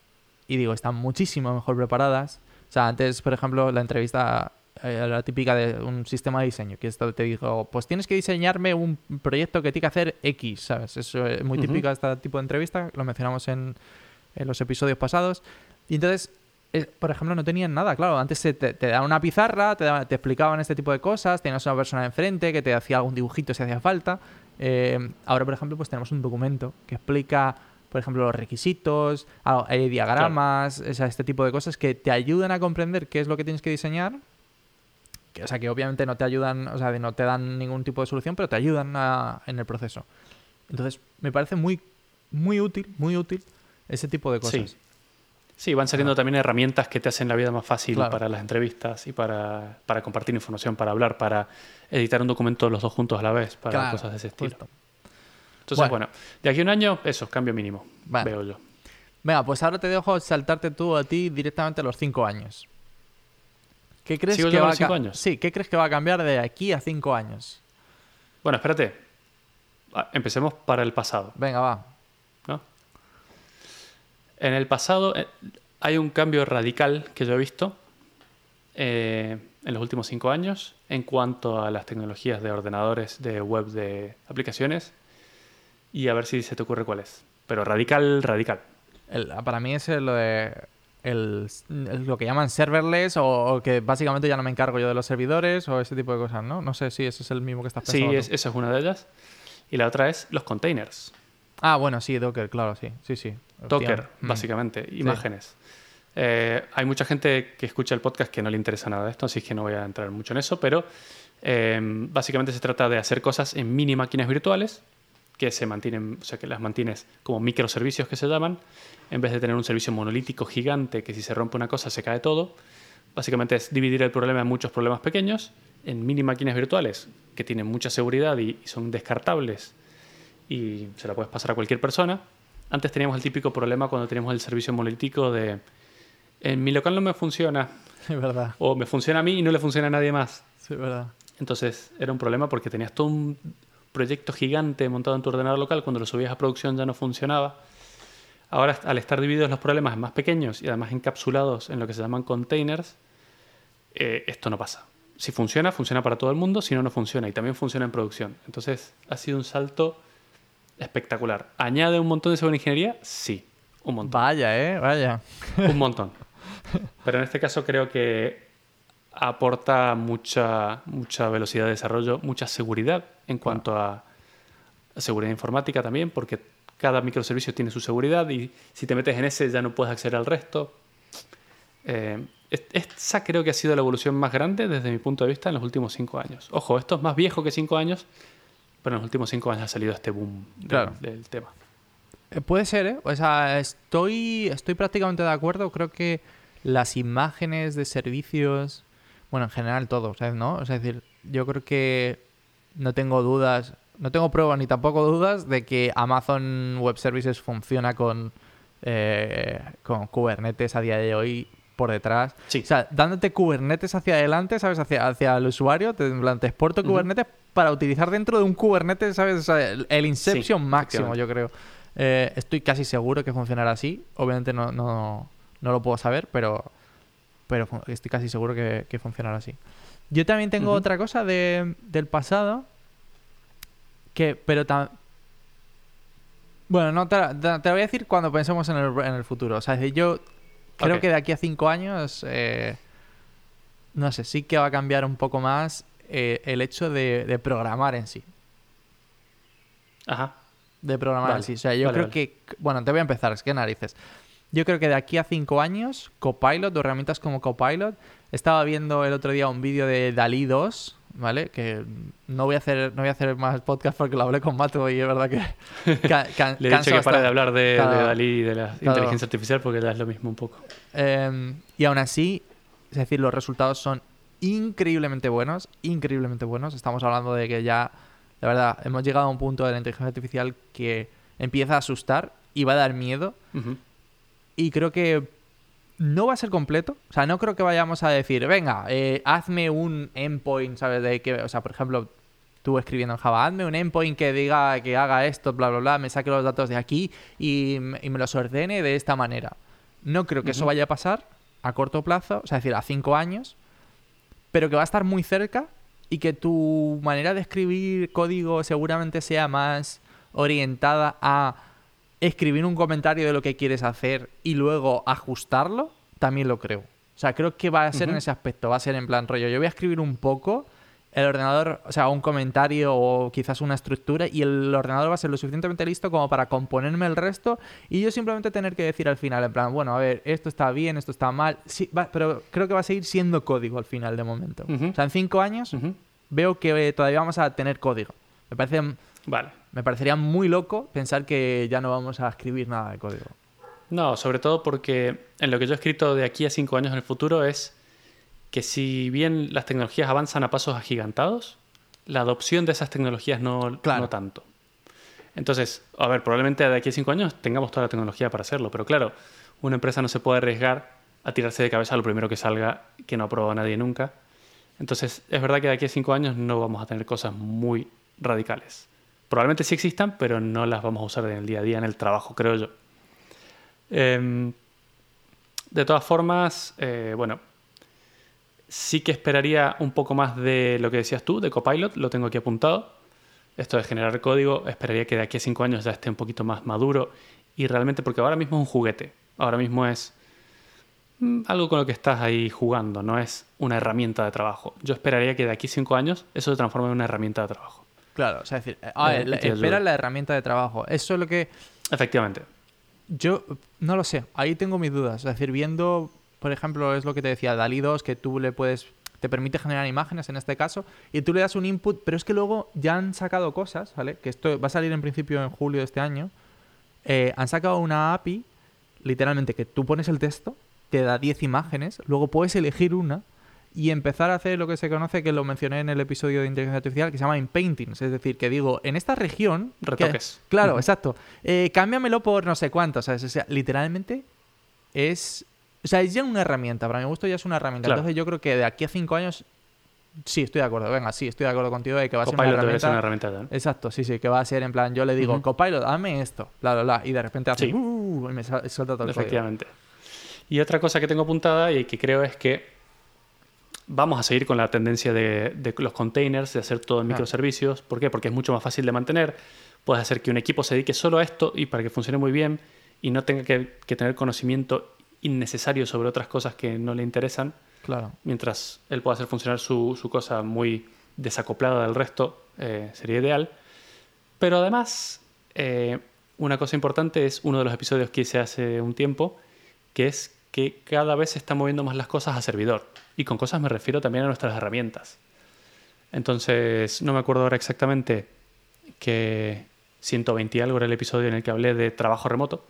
y digo, están muchísimo mejor preparadas. O sea, antes, por ejemplo, la entrevista eh, la típica de un sistema de diseño, que esto te dijo, pues tienes que diseñarme un proyecto que tiene que hacer X, ¿sabes? Eso es muy Ujú. típico de este tipo de entrevista, lo mencionamos en, en los episodios pasados. Y entonces, eh, por ejemplo, no tenían nada, claro. Antes se te, te daban una pizarra, te, te explicaban este tipo de cosas, tenías una persona enfrente que te hacía algún dibujito si hacía falta. Eh, ahora, por ejemplo, pues tenemos un documento que explica, por ejemplo, los requisitos, ah, diagramas, o sea, este tipo de cosas que te ayudan a comprender qué es lo que tienes que diseñar que, o sea, que obviamente no te ayudan, o sea, no te dan ningún tipo de solución, pero te ayudan a- en el proceso. Entonces, me parece muy, muy útil, muy útil ese tipo de cosas. Sí. Sí, van saliendo también herramientas que te hacen la vida más fácil Claro. para las entrevistas y para, para compartir información, para hablar, para editar un documento los dos juntos a la vez, para Claro, cosas de ese estilo. justo. Entonces, Bueno. bueno. de aquí a un año, eso, cambio mínimo, veo yo. Venga, pues ahora te dejo saltarte tú a ti directamente a los cinco años. ¿Qué crees ¿Sigo que va cinco años? Sí, ¿qué crees que va a cambiar de aquí a cinco años? Bueno, espérate. Ah, Empecemos para el pasado, Venga, va. ¿no? En el pasado eh, hay un cambio radical que yo he visto eh, en los últimos cinco años en cuanto a las tecnologías de ordenadores, de web, de aplicaciones. Y a ver si se te ocurre cuál es. Pero radical, radical. El- para mí es lo de el- el- lo que llaman serverless o, o que básicamente ya no me encargo yo de los servidores o ese tipo de cosas, ¿no? No sé si ese es el mismo que estás Sí, pensando. es- tú. esa es una de ellas. Y la otra es los containers. Ah, bueno, sí, Docker, claro, sí. Sí, sí. Docker. Mm. básicamente, imágenes. Eh, hay mucha gente que escucha el podcast que no le interesa nada de esto, así que no voy a entrar mucho en eso, pero eh, básicamente se trata de hacer cosas en mini máquinas virtuales que se mantienen, o sea, que las mantienes como microservicios que se llaman, en vez de tener un servicio monolítico gigante que si se rompe una cosa se cae todo. Básicamente es dividir el problema en muchos problemas pequeños, en mini máquinas virtuales que tienen mucha seguridad y, y son descartables y se la puedes pasar a cualquier persona. Antes teníamos el típico problema cuando teníamos el servicio monolítico de en mi local no me funciona <laughs> Es verdad, o me funciona a mí y no le funciona a nadie más. sí, es verdad. Entonces era un problema porque tenías todo un proyecto gigante montado en tu ordenador local, cuando lo subías a producción ya no funcionaba. Ahora, al estar divididos los problemas en más pequeños y además encapsulados en lo que se llaman containers, eh, esto no pasa. Si funciona, funciona para todo el mundo, si no, no funciona. Y también funciona en producción. Entonces, ha sido un salto espectacular. ¿Añade un montón de seguridad ingeniería? Sí, un montón. Vaya, ¿eh? Vaya. Un montón. Pero en este caso creo que aporta mucha, mucha velocidad de desarrollo, mucha seguridad en cuanto a seguridad informática también, porque cada microservicio tiene su seguridad y si te metes en ese ya no puedes acceder al resto. Eh, es- esa creo que ha sido la evolución más grande desde mi punto de vista en los últimos cinco años. Ojo, esto es más viejo que cinco años, pero en los últimos cinco años ha salido este boom Claro. del tema. Eh, Puede ser, ¿eh? O sea, estoy, estoy prácticamente de acuerdo. Creo que las imágenes de servicios, bueno, en general todo, ¿sabes? ¿No? O sea, es decir, yo creo que no tengo dudas, no tengo pruebas ni tampoco dudas de que Amazon Web Services funciona con, eh, con Kubernetes a día de hoy por detrás. Sí. O sea, dándote Kubernetes hacia adelante, ¿sabes? Hacia, hacia el usuario, te, te exporto. Kubernetes para utilizar dentro de un Kubernetes, ¿sabes? O sea, el, el Inception Sí, máximo, yo creo. Eh, estoy casi seguro que funcionará así. Obviamente no, no, no lo puedo saber, pero, pero estoy casi seguro que, que funcionará así. Yo también tengo otra cosa de, del pasado. Que, pero tam- Bueno, no te, la- voy a decir cuando pensemos en el, en el futuro. O sea, es decir, yo creo que de aquí a cinco años. eh, no sé, sí que va a cambiar un poco más eh, el hecho de, de programar en sí Ajá. de programar Vale, así. O sea, yo vale, creo vale. que. Bueno, te voy a empezar, es que narices. Yo creo que de aquí a cinco años, Copilot o herramientas como Copilot. Estaba viendo el otro día un vídeo de Dalí 2, ¿vale? Que no voy a hacer, no voy a hacer más podcast porque lo hablé con Mato y es verdad que. <laughs> can- Le he dicho que bastante. de hablar de. Dalí y de la inteligencia artificial porque ya es lo mismo un poco. Eh, y aún así, es decir, los resultados son increíblemente buenos, increíblemente buenos. Estamos hablando de que ya, de verdad, hemos llegado a un punto de la inteligencia artificial que empieza a asustar y va a dar miedo. Ujú. Y creo que no va a ser completo. O sea, no creo que vayamos a decir, venga, eh, hazme un endpoint, ¿sabes? De que, o sea, por ejemplo, tú escribiendo en Java, hazme un endpoint que diga que haga esto, bla, bla, bla, me saque los datos de aquí y, y me los ordene de esta manera. No creo que eso vaya a pasar a corto plazo, o sea, es decir, a cinco años, pero que va a estar muy cerca y que tu manera de escribir código seguramente sea más orientada a escribir un comentario de lo que quieres hacer y luego ajustarlo, también lo creo. O sea, creo que va a ser en ese aspecto, va a ser en plan rollo, yo voy a escribir un poco, el ordenador, o sea, un comentario o quizás una estructura y el ordenador va a ser lo suficientemente listo como para componerme el resto y yo simplemente tener que decir al final, en plan, bueno, a ver, esto está bien, esto está mal, sí, va, pero creo que va a seguir siendo código al final de momento. O sea, en cinco años veo que eh, todavía vamos a tener código. Me parece, Vale. Me parecería muy loco pensar que ya no vamos a escribir nada de código. No, sobre todo porque en lo que yo he escrito de aquí a cinco años en el futuro es que si bien las tecnologías avanzan a pasos agigantados, la adopción de esas tecnologías no, Claro. no tanto. Entonces, a ver, probablemente de aquí a cinco años tengamos toda la tecnología para hacerlo, pero claro, una empresa no se puede arriesgar a tirarse de cabeza lo primero que salga que no aprueba nadie nunca. Entonces, es verdad que de aquí a cinco años no vamos a tener cosas muy radicales. Probablemente sí existan, pero no las vamos a usar en el día a día, en el trabajo, creo yo. Em, de todas formas, eh, bueno, sí que esperaría un poco más de lo que decías tú, de Copilot, lo tengo aquí apuntado. Esto de generar código, esperaría que de aquí a cinco años ya esté un poquito más maduro y realmente, porque ahora mismo es un juguete, ahora mismo es mm, algo con lo que estás ahí jugando, no es una herramienta de trabajo. Yo esperaría que de aquí a cinco años eso se transforme en una herramienta de trabajo. Claro, o sea, es decir, eh, a Eh, ver, la- y te espera la herramienta de trabajo. Eso es lo que Efectivamente. yo no lo sé. Ahí tengo mis dudas. Es decir, viendo, por ejemplo, es lo que te decía, Dalí 2, que tú le puedes, te permite generar imágenes en este caso, y tú le das un input, pero es que luego ya han sacado cosas, ¿vale? Que esto va a salir en principio en julio de este año. Eh, han sacado una API, literalmente, que tú pones el texto, te da 10 imágenes, luego puedes elegir una y empezar a hacer lo que se conoce, que lo mencioné en el episodio de inteligencia artificial, que se llama inpaintings. Es decir, que digo, en esta región... que- Retoques. claro, exacto. Eh, cámbiamelo por no sé cuánto, ¿sabes? O sea, literalmente es... O sea, es ya una herramienta. Para mi gusto ya es una herramienta. Claro. Entonces yo creo que de aquí a cinco años... Sí, estoy de acuerdo. Venga, sí, estoy de acuerdo contigo de que va a ser una herramienta... ser una herramienta. ¿no? Exacto, sí, sí, que va a ser en plan, yo le digo. Copilot, dame esto, bla, bla, bla, y de repente hace, Sí. "Uh", y me suelta todo el código. Efectivamente. Y otra cosa que tengo apuntada y que creo es que vamos a seguir con la tendencia de, de los containers, de hacer todo en Claro. microservicios. ¿Por qué? Porque es mucho más fácil de mantener. Puedes hacer que un equipo se dedique solo a esto y para que funcione muy bien y no tenga que, que tener conocimiento innecesario sobre otras cosas que no le interesan, Claro. mientras él pueda hacer funcionar su, su cosa muy desacoplada del resto, eh, sería ideal. Pero además, eh, una cosa importante es uno de los episodios que hice hace un tiempo, que es que cada vez se están moviendo más las cosas a servidor. Y con cosas me refiero también a nuestras herramientas. Entonces, no me acuerdo ahora exactamente que 120 y algo era el episodio en el que hablé de trabajo remoto,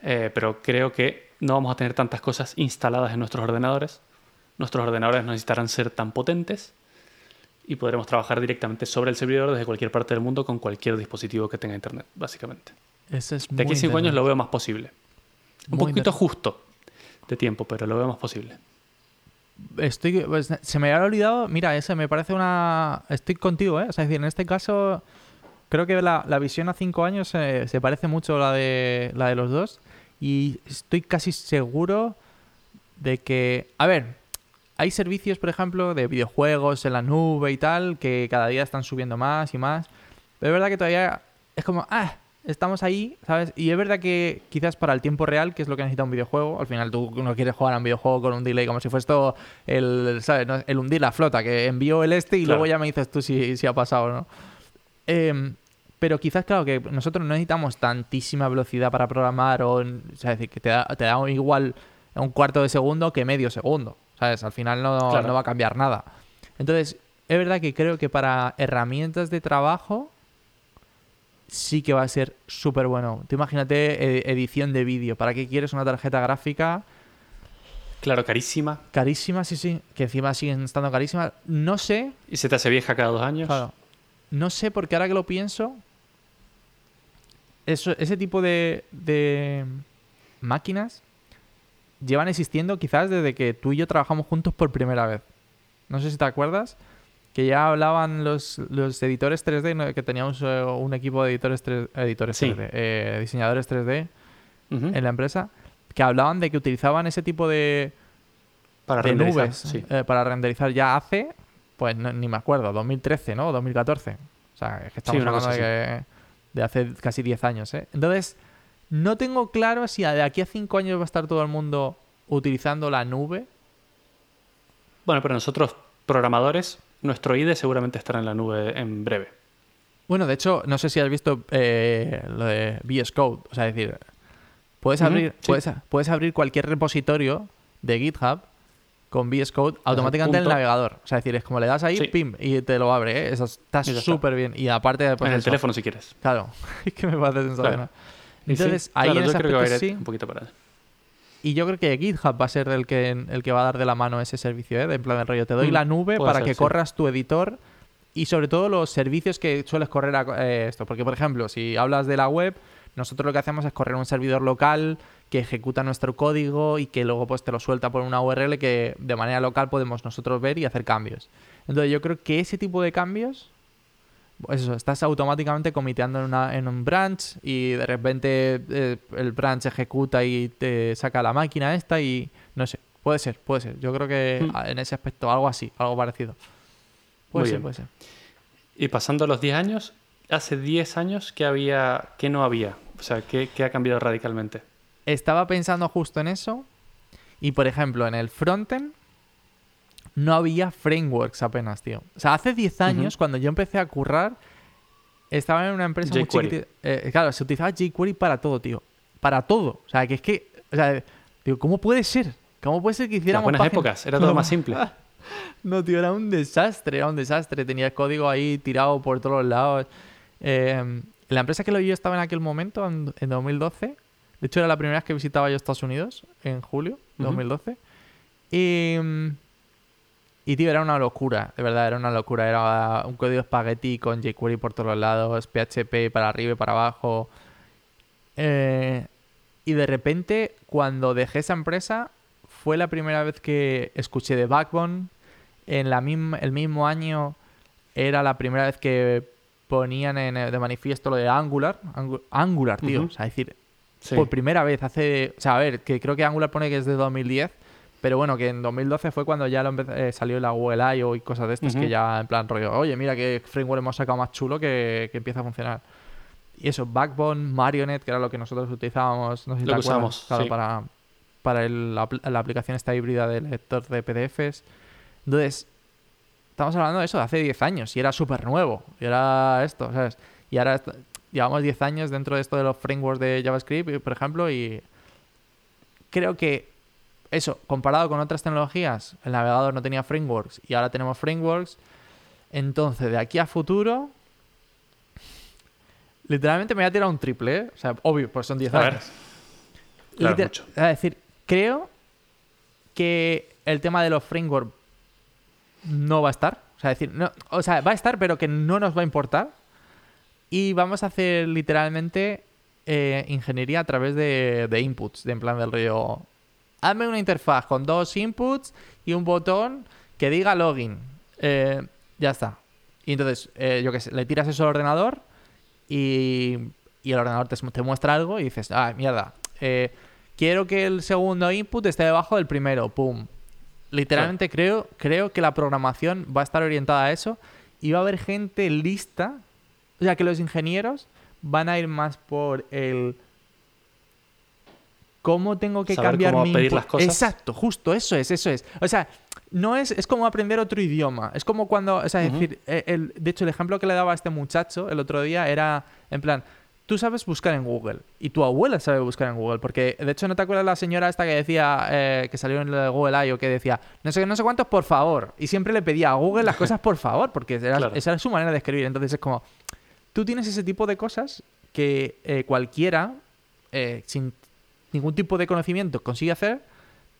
eh, pero creo que no vamos a tener tantas cosas instaladas en nuestros ordenadores. Nuestros ordenadores no necesitarán ser tan potentes y podremos trabajar directamente sobre el servidor desde cualquier parte del mundo con cualquier dispositivo que tenga internet, básicamente. Es De aquí a muy cinco años lo veo más posible. Un Muy poquito justo de tiempo, pero lo veo más posible. Estoy, pues, se me había olvidado, mira, ese me parece una... Estoy contigo, ¿eh? O sea, es decir, en este caso, creo que la, la visión a cinco años eh, se parece mucho a la de, la de los dos y estoy casi seguro de que... A ver, hay servicios, por ejemplo, de videojuegos en la nube y tal, que cada día están subiendo más y más, pero es verdad que todavía es como, ah, estamos ahí, ¿sabes? Y es verdad que quizás para el tiempo real, que es lo que necesita un videojuego, al final tú no quieres jugar a un videojuego con un delay como si fuese esto el, ¿sabes? No, el hundir la flota, que envío el este y Claro. luego ya me dices tú si, si ha pasado o no. Em, pero quizás, claro, que nosotros no necesitamos tantísima velocidad para programar o, o sea, es decir, que te da, te da igual un cuarto de segundo que medio segundo, ¿sabes? Al final no, Claro. no va a cambiar nada. Entonces, es verdad que creo que para herramientas de trabajo sí que va a ser súper bueno. Tú imagínate eh, edición de vídeo. ¿Para qué quieres una tarjeta gráfica Claro, carísima carísima? Sí, sí, que encima siguen estando carísimas. No sé, y se te hace vieja cada dos años. claro, no sé porque ahora que lo pienso, eso, ese tipo de, de máquinas llevan existiendo quizás desde que tú y yo trabajamos juntos por primera vez. No sé si te acuerdas que ya hablaban los, los editores 3D, ¿no? que teníamos eh, un equipo de editores, 3, editores Sí. 3D, eh, diseñadores 3D Ujú. en la empresa, que hablaban de que utilizaban ese tipo de, Para de renderizar, nubes sí. eh, para renderizar ya hace, pues no- ni me acuerdo, 2013, ¿no? 2014. O sea, es que estamos una hablando de, que- de hace casi 10 años, ¿eh? Entonces, no tengo claro si de aquí a 5 años va a estar todo el mundo utilizando la nube. Bueno, pero nosotros programadores, nuestro IDE seguramente estará en la nube en breve. Bueno, de hecho, no sé si has visto eh, lo de VS Code. O sea, es decir, puedes abrir, sí. puedes, puedes abrir cualquier repositorio de GitHub con VS Code automáticamente en el navegador. O sea, es decir, es como le das ahí, Sí. pim, y te lo abre, ¿eh? Eso está súper bien. Y aparte, pues en el eso, teléfono si quieres. Claro, <laughs> es que me parece sensacional. Sí, Entonces, ahí claro, en yo ese creo que va a ir aspecto sí. un poquito para allá. Y yo creo que GitHub va a ser el que, el que va a dar de la mano ese servicio, ¿eh? De en plan del rollo. Te doy Mm, la nube puede para ser, que sí. corras tu editor y sobre todo los servicios que sueles correr a eh, esto. Porque, por ejemplo, si hablas de la web, nosotros lo que hacemos es correr un servidor local que ejecuta nuestro código y que luego pues te lo suelta por una URL que de manera local podemos nosotros ver y hacer cambios. Entonces yo creo que ese tipo de cambios, eso, estás automáticamente comiteando en, una- en un branch y de repente eh, el branch ejecuta y te saca la máquina esta y no sé, puede ser, puede ser. Yo creo que Mm. en ese aspecto algo así, algo parecido. Puede Muy ser, bien. puede ser. Y pasando los 10 años, hace 10 años que había, que no había. O sea, que, que ha cambiado radicalmente. Estaba pensando justo en eso y por ejemplo en el frontend no había frameworks apenas, tío. O sea, hace 10 años Ujú. cuando yo empecé a currar estaba en una empresa muy chiquitita. Eh, claro, se utilizaba jQuery para todo, tío. Para todo. O sea, que es que, o sea, digo, ¿cómo puede ser? ¿Cómo puede ser que hiciéramos buenas páginas- épocas, era todo más simple. <laughs> No, tío, era un desastre, era un desastre. Tenía el código ahí tirado por todos lados. Eh, la empresa que lo yo estaba en aquel momento, en, en 2012. De hecho, era la primera vez que visitaba yo Estados Unidos, en julio de Ujú. 2012. Y, y, tío, era una locura, de verdad, era una locura. Era un código espagueti con jQuery por todos lados, PHP para arriba y para abajo. Eh, y de repente, cuando dejé esa empresa, fue la primera vez que escuché de Backbone. En la misma, el mismo año era la primera vez que ponían en, de manifiesto lo de Angular. Angu- Angular, tío. O sea, es decir, Sí. por primera vez hace... O sea, a ver, que creo que Angular pone que es de 2010, pero bueno, que en 2012 fue cuando ya lo eh, salió la Google I.O. y cosas de estas que ya en plan rollo, oye, mira qué framework hemos sacado más chulo que, que empieza a funcionar. Y eso, Backbone, Marionette, que era lo que nosotros utilizábamos, no sé si Lo te usamos, claro, sí. para, para el- la, apl- la aplicación esta híbrida de lector de PDFs. Entonces, estamos hablando de eso de hace 10 años y era súper nuevo. Y era esto, ¿sabes? Y ahora llevamos 10 años dentro de esto de los frameworks de JavaScript, por ejemplo, y creo que eso, comparado con otras tecnologías, el navegador no tenía frameworks y ahora tenemos frameworks. Entonces, de aquí a futuro, literalmente me voy a tirar un triple, ¿eh? O sea, obvio, pues son 10 A ver. años. Claro, Liter- mucho. Es decir, creo que el tema de los frameworks no va a estar. O sea, decir, no, o sea, va a estar, pero que no nos va a importar. Y vamos a hacer literalmente eh, ingeniería a través de, de inputs, de en plan del río. Hazme una interfaz con dos inputs y un botón que diga login. Eh, ya está. Y entonces, eh, yo qué sé, le tiras eso al ordenador y, y el ordenador te, te muestra algo y dices, ah, mierda, eh, quiero que el segundo input esté debajo del primero, pum. Literalmente creo, creo que la programación va a estar orientada a eso y va a haber gente lista, o sea, que los ingenieros van a ir más por el cómo tengo que Saber cambiar cómo mi pedir las cosas. Exacto, justo, eso es, eso es. O sea, no es, es como aprender otro idioma. Es como cuando, o sea, es decir, eh, el, de hecho, el ejemplo que le daba a este muchacho el otro día era, en plan, tú sabes buscar en Google y tu abuela sabe buscar en Google, porque de hecho, ¿no te acuerdas la señora esta que decía, eh, que salió en lo de Google I.O. que decía, no sé, no sé cuántos, por favor? Y siempre le pedía a Google las cosas por favor, porque era- Claro. esa era su manera de escribir. Entonces es como, tú tienes ese tipo de cosas que eh, cualquiera, eh, sin ningún tipo de conocimiento, consigue hacer,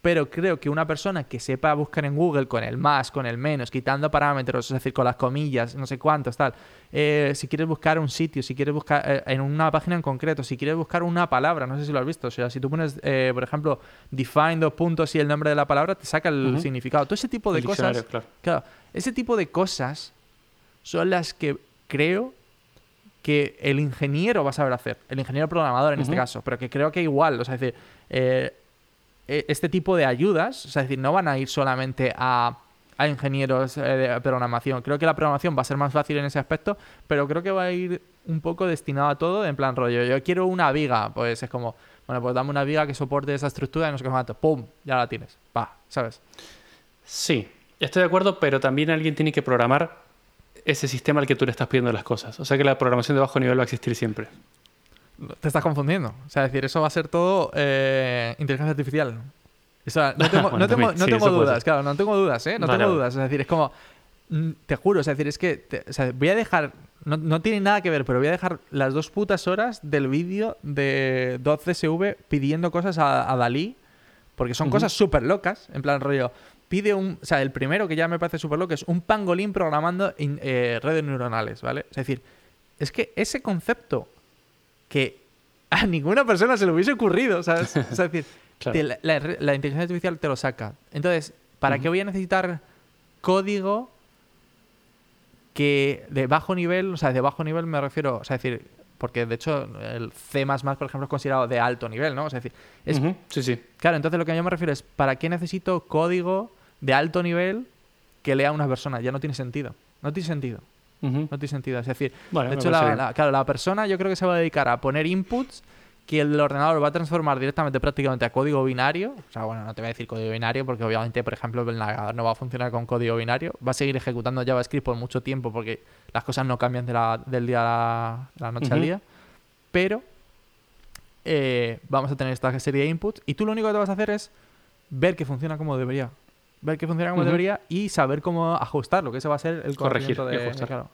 pero creo que una persona que sepa buscar en Google con el más, con el menos, quitando parámetros, es decir, con las comillas, no sé cuántos, tal, eh, si quieres buscar un sitio, si quieres buscar eh, en una página en concreto, si quieres buscar una palabra, no sé si lo has visto, o sea, si tú pones, eh, por ejemplo, define dos puntos y el nombre de la palabra, te saca el significado. Todo ese tipo de El cosas claro. Claro, ese tipo de cosas son las que creo que el ingeniero va a saber hacer. El ingeniero programador en este caso. Pero que creo que igual, o sea, es decir, eh, eh, este tipo de ayudas, o sea, es decir, no van a ir solamente a, a ingenieros eh, de programación. Creo que la programación va a ser más fácil en ese aspecto, pero creo que va a ir un poco destinado a todo, en plan rollo, yo quiero una viga, pues es como, bueno, pues dame una viga que soporte esa estructura y no sé qué cuánto, ¡pum! Ya la tienes, va, ¿sabes? Sí, Estoy de acuerdo, pero también alguien tiene que programar ese sistema al que tú le estás pidiendo las cosas. O sea que la programación de bajo nivel va a existir siempre. Te estás confundiendo. O sea, es decir, eso va a ser todo eh, inteligencia artificial. O sea, no <laughs> tengo, Bueno, no tengo, no sí, dudas, claro, no tengo dudas, ¿eh? No Vale, tengo dudas. Es decir, es como. mm, Te juro, es decir, es que. te- o sea, voy a dejar. No, no tiene nada que ver, pero voy a dejar las dos putas horas del vídeo de 12SV pidiendo cosas a, a Dalí. Porque son cosas súper locas. En plan, rollo. Pide un. O sea, el primero que ya me parece súper loco es un pangolín programando in- eh, redes neuronales, ¿vale? Es decir, es que ese concepto que a ninguna persona se le hubiese ocurrido, ¿sabes? <laughs> Es decir, Claro. te- la, la- la inteligencia artificial te lo saca. Entonces, ¿para qué voy a necesitar código que de bajo nivel, o sea, de bajo nivel me refiero, o sea, es decir, porque de hecho el C++, por ejemplo, es considerado de alto nivel, ¿no? O sea, es decir, es, Sí, sí. claro, entonces lo que yo me refiero es, ¿para qué necesito código de alto nivel que lea una persona? Ya no tiene sentido. No tiene sentido. No tiene sentido. Es decir, Bueno, de hecho, la- claro, la persona yo creo que se va a dedicar a poner inputs que el ordenador va a transformar directamente prácticamente a código binario. O sea, bueno, no te voy a decir código binario porque obviamente, por ejemplo, el navegador no va a funcionar con código binario. Va a seguir ejecutando JavaScript por mucho tiempo porque las cosas no cambian de la- del día a la, la noche al día. Pero eh, vamos a tener esta serie de inputs y tú lo único que te vas a hacer es ver que funciona como debería. Ver que funciona como debería y saber cómo ajustarlo, que ese va a ser el Corregir y de... ajustar. claro.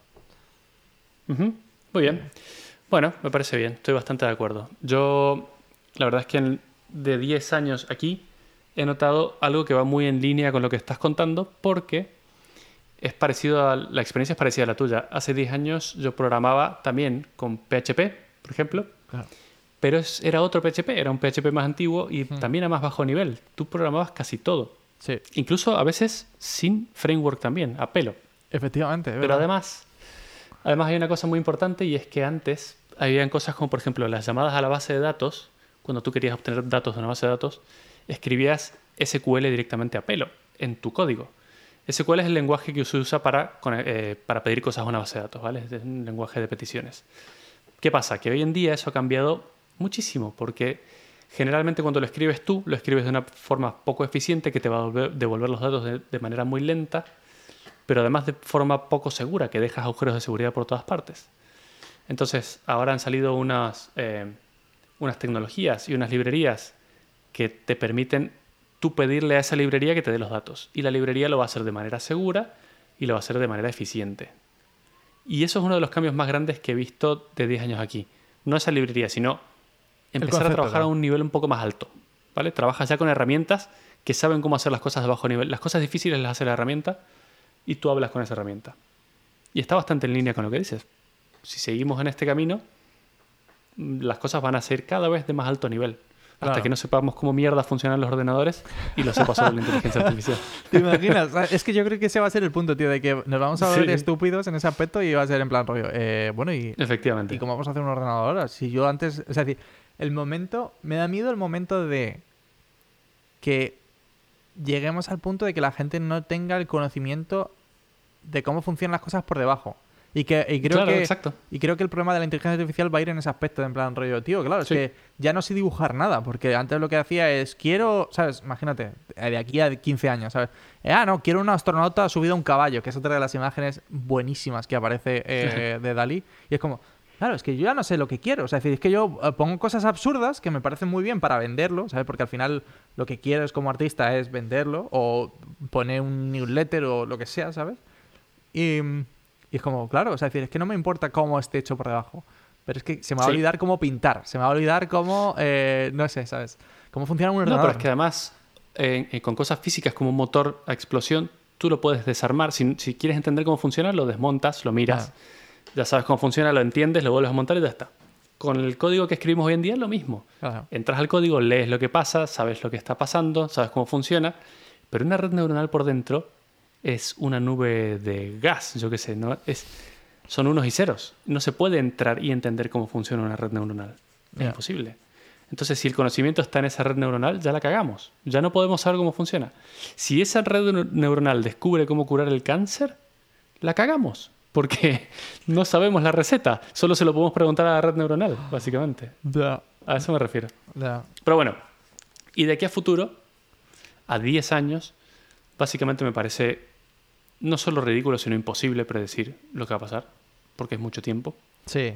Muy bien. Bueno, me parece bien, estoy bastante de acuerdo. Yo, la verdad es que en- de 10 años aquí he notado algo que va muy en línea con lo que estás contando porque es parecido a, la experiencia es parecida a la tuya. Hace 10 años yo programaba también con PHP, por ejemplo, Claro. pero es- era otro PHP, era un PHP más antiguo y también a más bajo nivel. Tú programabas casi todo, Sí, incluso a veces sin framework también, a pelo. efectivamente. Pero además, además hay una cosa muy importante y es que antes habían cosas como, por ejemplo, las llamadas a la base de datos. Cuando tú querías obtener datos de una base de datos, escribías SQL directamente a pelo en tu código. SQL es el lenguaje que se usa para, eh, para pedir cosas a una base de datos, ¿vale? Es un lenguaje de peticiones. ¿Qué pasa? Que hoy en día eso ha cambiado muchísimo porque generalmente cuando lo escribes tú, lo escribes de una forma poco eficiente que te va a devolver los datos de- de manera muy lenta pero además de forma poco segura, que dejas agujeros de seguridad por todas partes. Entonces, ahora han salido unas, eh, unas tecnologías y unas librerías que te permiten tú pedirle a esa librería que te dé los datos. Y la librería lo va a hacer de manera segura y lo va a hacer de manera eficiente. Y eso es uno de los cambios más grandes que he visto de 10 años aquí. No esa librería, sino empezar concepto, a trabajar a un nivel un poco más alto. ¿Vale? Trabajas ya con herramientas que saben cómo hacer las cosas de bajo nivel. Las cosas difíciles las hace la herramienta y tú hablas con esa herramienta. Y está bastante en línea con lo que dices. Si seguimos en este camino, las cosas van a ser cada vez de más alto nivel. Hasta Claro. que no sepamos cómo mierda funcionan los ordenadores y lo sepa solo la <laughs> inteligencia artificial. ¿Te imaginas? Sea, Es que yo creo que ese va a ser el punto, tío, de que nos vamos a volver Sí. estúpidos en ese aspecto y va a ser en plan rollo. eh, bueno, y, Efectivamente. ¿y cómo vamos a hacer un ordenador ahora? Si yo antes. Es decir, el momento. Me da miedo el momento de que lleguemos al punto de que la gente no tenga el conocimiento de cómo funcionan las cosas por debajo. Y que y creo Claro, que exacto. y creo que el problema de la inteligencia artificial va a ir en ese aspecto, en plan rollo, tío, claro, es que ya no sé dibujar nada, porque antes lo que hacía es, quiero, ¿sabes? Imagínate, eh, de aquí a 15 años, ¿sabes? Eh, ah, no, quiero un astronauta subido a un caballo, que es otra de las imágenes buenísimas que aparece eh, de Dalí. Y es como, claro, es que yo ya no sé lo que quiero, o sea, es decir, es que yo eh, pongo cosas absurdas que me parecen muy bien para venderlo, ¿sabes? Porque al final lo que quiero es como artista es venderlo o poner un newsletter o lo que sea, ¿sabes? Y, y es como, claro, o sea, es decir, es que no me importa cómo esté hecho por debajo. Pero es que se me va a Sí. olvidar cómo pintar, se me va a olvidar cómo, eh, no sé, ¿sabes? Cómo funciona un No, ordenador. pero es que además, eh, con cosas físicas como un motor a explosión, tú lo puedes desarmar. Si, si quieres entender cómo funciona, lo desmontas, lo miras, Claro. ya sabes cómo funciona, lo entiendes, lo vuelves a montar y ya está. Con el código que escribimos hoy en día es lo mismo. Entras al código, lees lo que pasa, sabes lo que está pasando, sabes cómo funciona, pero una red neuronal por dentro es una nube de gas, yo qué sé, ¿no? Es, son unos y ceros. No se puede entrar y entender cómo funciona una red neuronal. Es imposible. Entonces, si el conocimiento está en esa red neuronal, ya la cagamos. Ya no podemos saber cómo funciona. Si esa red neu- neuronal descubre cómo curar el cáncer, la cagamos. Porque <laughs> no sabemos la receta. Solo se lo podemos preguntar a la red neuronal, básicamente. A eso me refiero. Pero bueno, y de aquí a futuro, a 10 años, básicamente me parece no solo ridículo, sino imposible predecir lo que va a pasar, porque es mucho tiempo. Sí.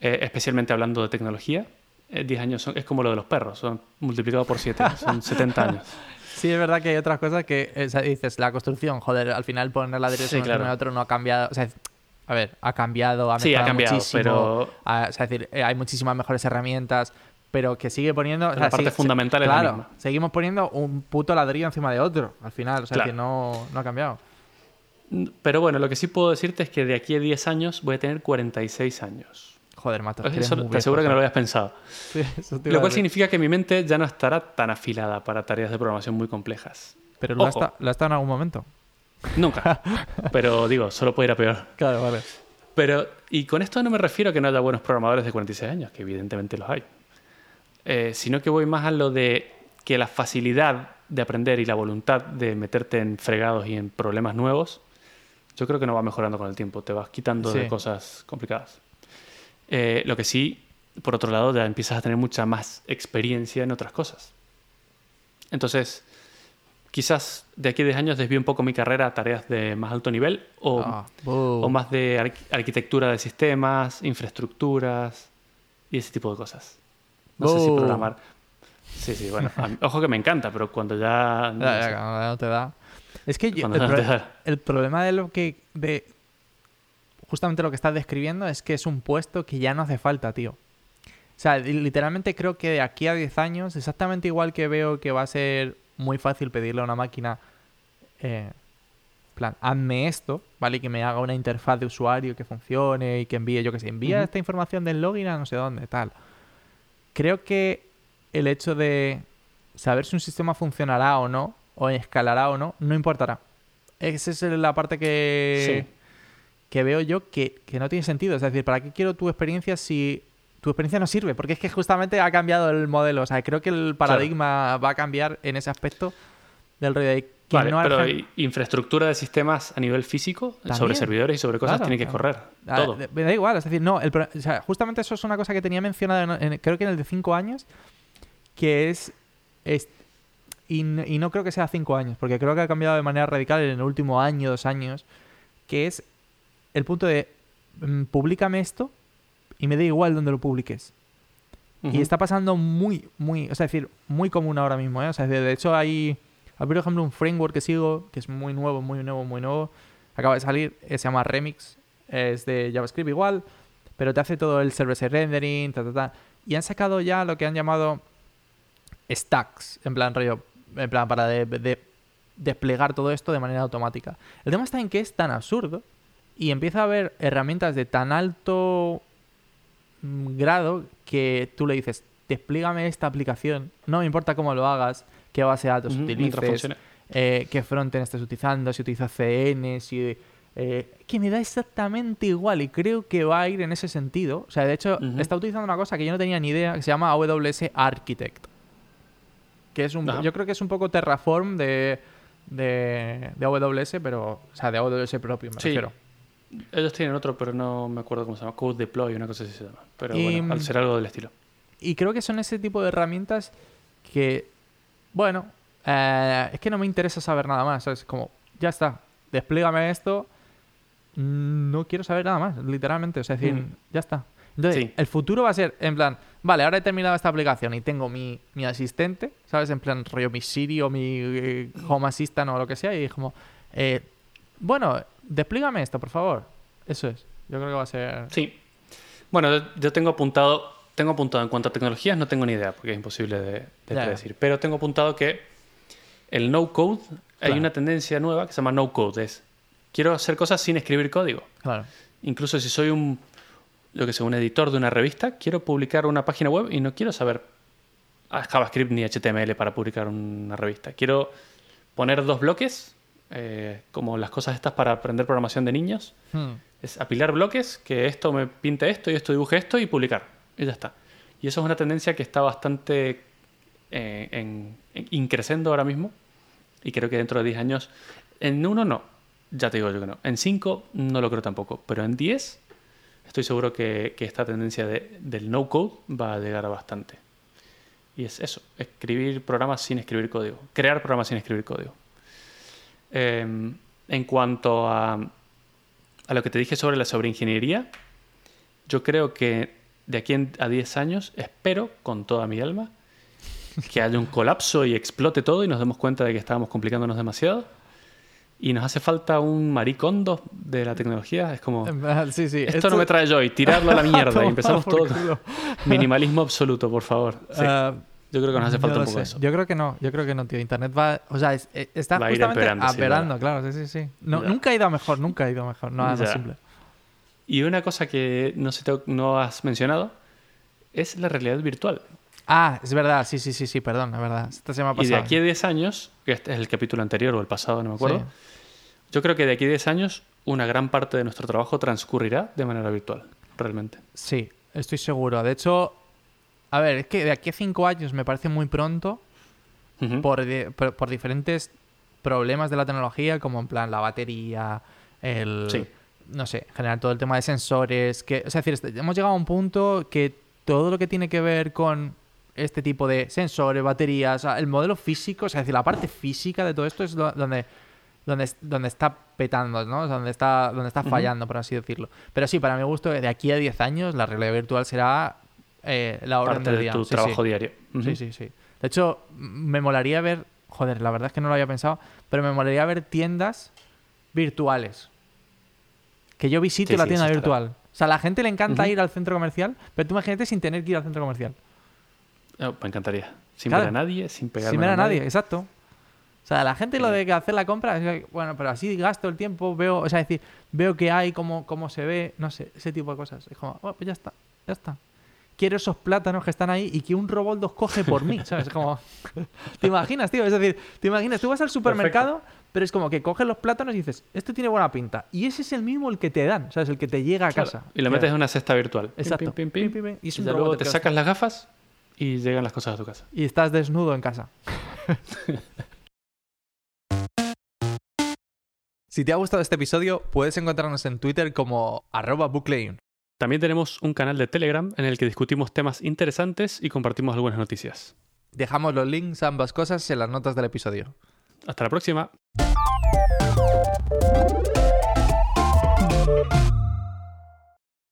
Eh, especialmente hablando de tecnología. 10 eh, años son- es como lo de los perros, son multiplicado por 7, son 70 años. <laughs> Sí, es verdad que hay otras cosas que eh, o sea, dices, la construcción, joder, al final poner la dirección Sí, claro. en otro no ha cambiado. O sea, a ver, ha cambiado, ha Sí, ha cambiado, muchísimo. pero- ha- o sea, es decir, eh, hay muchísimas mejores herramientas, pero que sigue poniendo. o Pero sea, la parte sigue- fundamental es la claro, misma. seguimos poniendo un puto ladrillo encima de otro al final. O sea, Claro. que no, no ha cambiado. Pero bueno, lo que sí puedo decirte es que de aquí a 10 años voy a tener 46 años. Joder, mato. es que eres Eso te aseguro que no lo habías pensado. Sí, eso te Lo cual significa que mi mente ya no estará tan afilada para tareas de programación muy complejas. Pero lo ha, Ojo. lo ha estado en algún momento. Nunca. <laughs> Pero digo, solo puede ir a peor. Claro, vale. Pero, y con esto no me refiero a que no haya buenos programadores de 46 años, que evidentemente los hay. Eh, sino que voy más a lo de que la facilidad de aprender y la voluntad de meterte en fregados y en problemas nuevos, yo creo que no va mejorando con el tiempo. Te vas quitando de Sí. cosas complicadas. Eh, lo que sí, por otro lado, ya empiezas a tener mucha más experiencia en otras cosas. Entonces, quizás de aquí a 10 años desvío un poco mi carrera a tareas de más alto nivel o Ah, o más de arqu- arquitectura de sistemas, infraestructuras y ese tipo de cosas. No sé si programar. Sí, sí, bueno. mí- ojo que me encanta, pero cuando ya. no Ya, ya, sé, cuando no te da. Es que yo- el, pro- problema de lo que. de Justamente lo que estás describiendo es que es un puesto que ya no hace falta, tío. O sea, li- literalmente creo que de aquí a 10 años, exactamente igual que veo que va a ser muy fácil pedirle a una máquina. Eh, plan, hazme esto, ¿vale? Y que me haga una interfaz de usuario que funcione y que envíe, yo que sé, envía esta información del login a no sé dónde, tal. Creo que el hecho de saber si un sistema funcionará o no, o escalará o no, no importará. Esa es la parte que, Sí. que veo yo que, que no tiene sentido. Es decir, ¿para qué quiero tu experiencia si tu experiencia no sirve? Porque es que justamente ha cambiado el modelo. O sea, creo que el paradigma va a cambiar en ese aspecto del que Vale, no pero infraestructura de sistemas a nivel físico, sobre servidores y sobre cosas, Claro, tiene que correr. Ah, Todo. Me da igual, es decir, no, el o sea, justamente eso es una cosa que tenía mencionado, en- en- creo que en el de 5 años, que es, es- y, y no creo que sea 5 años, porque creo que ha cambiado de manera radical en el último año, dos años, que es el punto de, mm, públicame esto y me da igual donde lo publiques. Y está pasando muy, muy, o sea, es decir, muy común ahora mismo, ¿eh? O sea, de, hecho hay, hay, por ejemplo, un framework que sigo, que es muy nuevo, muy nuevo, muy nuevo. Acaba de salir, eh, se llama Remix, es de JavaScript igual, pero te hace todo el server-side rendering, ta, ta, ta. Y han sacado ya lo que han llamado stacks, en plan rollo, en plan para de- de- desplegar todo esto de manera automática. El tema está en que es tan absurdo y empieza a haber herramientas de tan alto grado que tú le dices, desplígame esta aplicación, no me importa cómo lo hagas, qué base de datos mientras utilices, eh, qué frontend estás utilizando, si utilizas CN, si... eh, que me da exactamente igual y creo que va a ir en ese sentido. O sea, de hecho, está utilizando una cosa que yo no tenía ni idea, que se llama AWS Architect. Que es un... Yo creo que es un poco Terraform de, de, de AWS, pero... O sea, de AWS propio, me Sí. refiero. Ellos tienen otro, pero no me acuerdo cómo se llama. Code Deploy, una cosa así se llama. Pero Y, bueno, al mm, ser algo del estilo. Y creo que son ese tipo de herramientas que, bueno, eh, es que no me interesa saber nada más. Es como, ya está, desplígame esto. mm, No quiero saber nada más, literalmente. O sea, es decir, Mm. ya está. Entonces, Sí. el futuro va a ser, en plan, vale, ahora he terminado esta aplicación y tengo mi, mi asistente, ¿sabes? En plan, rollo mi Siri o mi eh, Home Assistant o lo que sea. Y como, eh, bueno, desplígame esto, por favor. Eso es. Yo creo que va a ser. Sí. Bueno, yo- tengo apuntado, tengo apuntado en cuanto a tecnologías, no tengo ni idea, porque es imposible de, de predecir. Pero tengo apuntado que el no code, hay una tendencia nueva que se llama no code. Es quiero hacer cosas sin escribir código. Claro. Incluso si soy un, lo que sé, un editor de una revista, quiero publicar una página web y no quiero saber JavaScript ni HTML para publicar una revista. Quiero poner dos bloques, eh, como las cosas estas para aprender programación de niños. Hmm. Es apilar bloques, que esto me pinte esto y esto dibuje esto y publicar. Y ya está. Y eso es una tendencia que está bastante eh, en, en- increciendo ahora mismo. Y creo que dentro de 10 años, en uno no, ya te digo yo que no. En 5 no lo creo tampoco. Pero en 10 estoy seguro que, esta tendencia de- del no code va a llegar a bastante. Y es eso, escribir programas sin escribir código. Crear programas sin escribir código. Eh, En cuanto a, a lo que te dije sobre la sobreingeniería, yo creo que de aquí a 10 años, espero con toda mi alma, que haya un colapso y explote todo y nos demos cuenta de que estábamos complicándonos demasiado. Y nos hace falta un maricondo de la tecnología. Es como, Sí, sí. esto, no me trae joy, tirarlo a la <laughs> mierda. Y empezamos todo. <laughs> Minimalismo absoluto, por favor. Sí, Ah, yo creo que nos hace falta no un poco sé. eso. Yo creo que no, yo creo que no, tío. Internet va, o sea, es- eh, está Va justamente empeorando, claro, sí, sí, sí. No, nunca ha ido mejor, nunca ha ido mejor, nada más Ya. simple. Y una cosa que no, se te- no has mencionado es la realidad virtual. Ah, es verdad, sí, sí, sí, sí, perdón, es verdad. Esta se me ha Y de aquí a 10 años, que este es el capítulo anterior o el pasado, no me acuerdo, Sí. yo creo que de aquí a 10 años una gran parte de nuestro trabajo transcurrirá de manera virtual, realmente. Sí, estoy seguro. De hecho, a ver, es que de aquí a cinco años me parece muy pronto por, di- por, por diferentes problemas de la tecnología, como en plan la batería, el... Sí. No sé, en general todo el tema de sensores, que... O sea, es decir, hemos llegado a un punto que todo lo que tiene que ver con este tipo de sensores, baterías, el modelo físico, o sea, es decir, la parte física de todo esto es donde, donde, donde está petando, ¿no? O sea, donde está, donde está fallando, por así decirlo. Pero sí, para mi gusto, de aquí a 10 años la realidad virtual será eh, la orden parte del de día. tu Sí, sí. trabajo diario. Sí, sí, sí. De hecho, me molaría ver, joder, la verdad es que no lo había pensado, pero me molaría ver tiendas virtuales. Que yo visite Sí, la tienda estará. virtual. O sea, a la gente le encanta ir al centro comercial, pero tú imagínate sin tener que ir al centro comercial. Oh, me encantaría. Sin Claro. ver a nadie, sin pegarme Sin ver a nadie, exacto. O sea, la gente lo Sí. de que hacer la compra, es bueno, pero así gasto el tiempo, veo, o sea, es decir, veo que hay, cómo, cómo se ve, no sé, ese tipo de cosas. Es como, oh, pues ya está, ya está. Quiero esos plátanos que están ahí y que un robot los coge por mí, ¿sabes? Como, <laughs> ¿te imaginas, tío? Es decir, te imaginas, tú vas al supermercado, pero es como que coges los plátanos y dices, esto tiene buena pinta. Y ese es el mismo el que te dan, ¿sabes? El que te llega a Claro. casa. Y lo metes en una cesta virtual. Exacto. pim, pim, pim. Pim, pim, pim. Y es Y un robot luego te sacas las gafas y llegan las cosas a tu casa. Y estás desnudo en casa. <laughs> si te ha gustado este episodio, puedes encontrarnos en Twitter como arroba. También tenemos un canal de Telegram en el que discutimos temas interesantes y compartimos algunas noticias. Dejamos los links a ambas cosas en las notas del episodio. Hasta la próxima.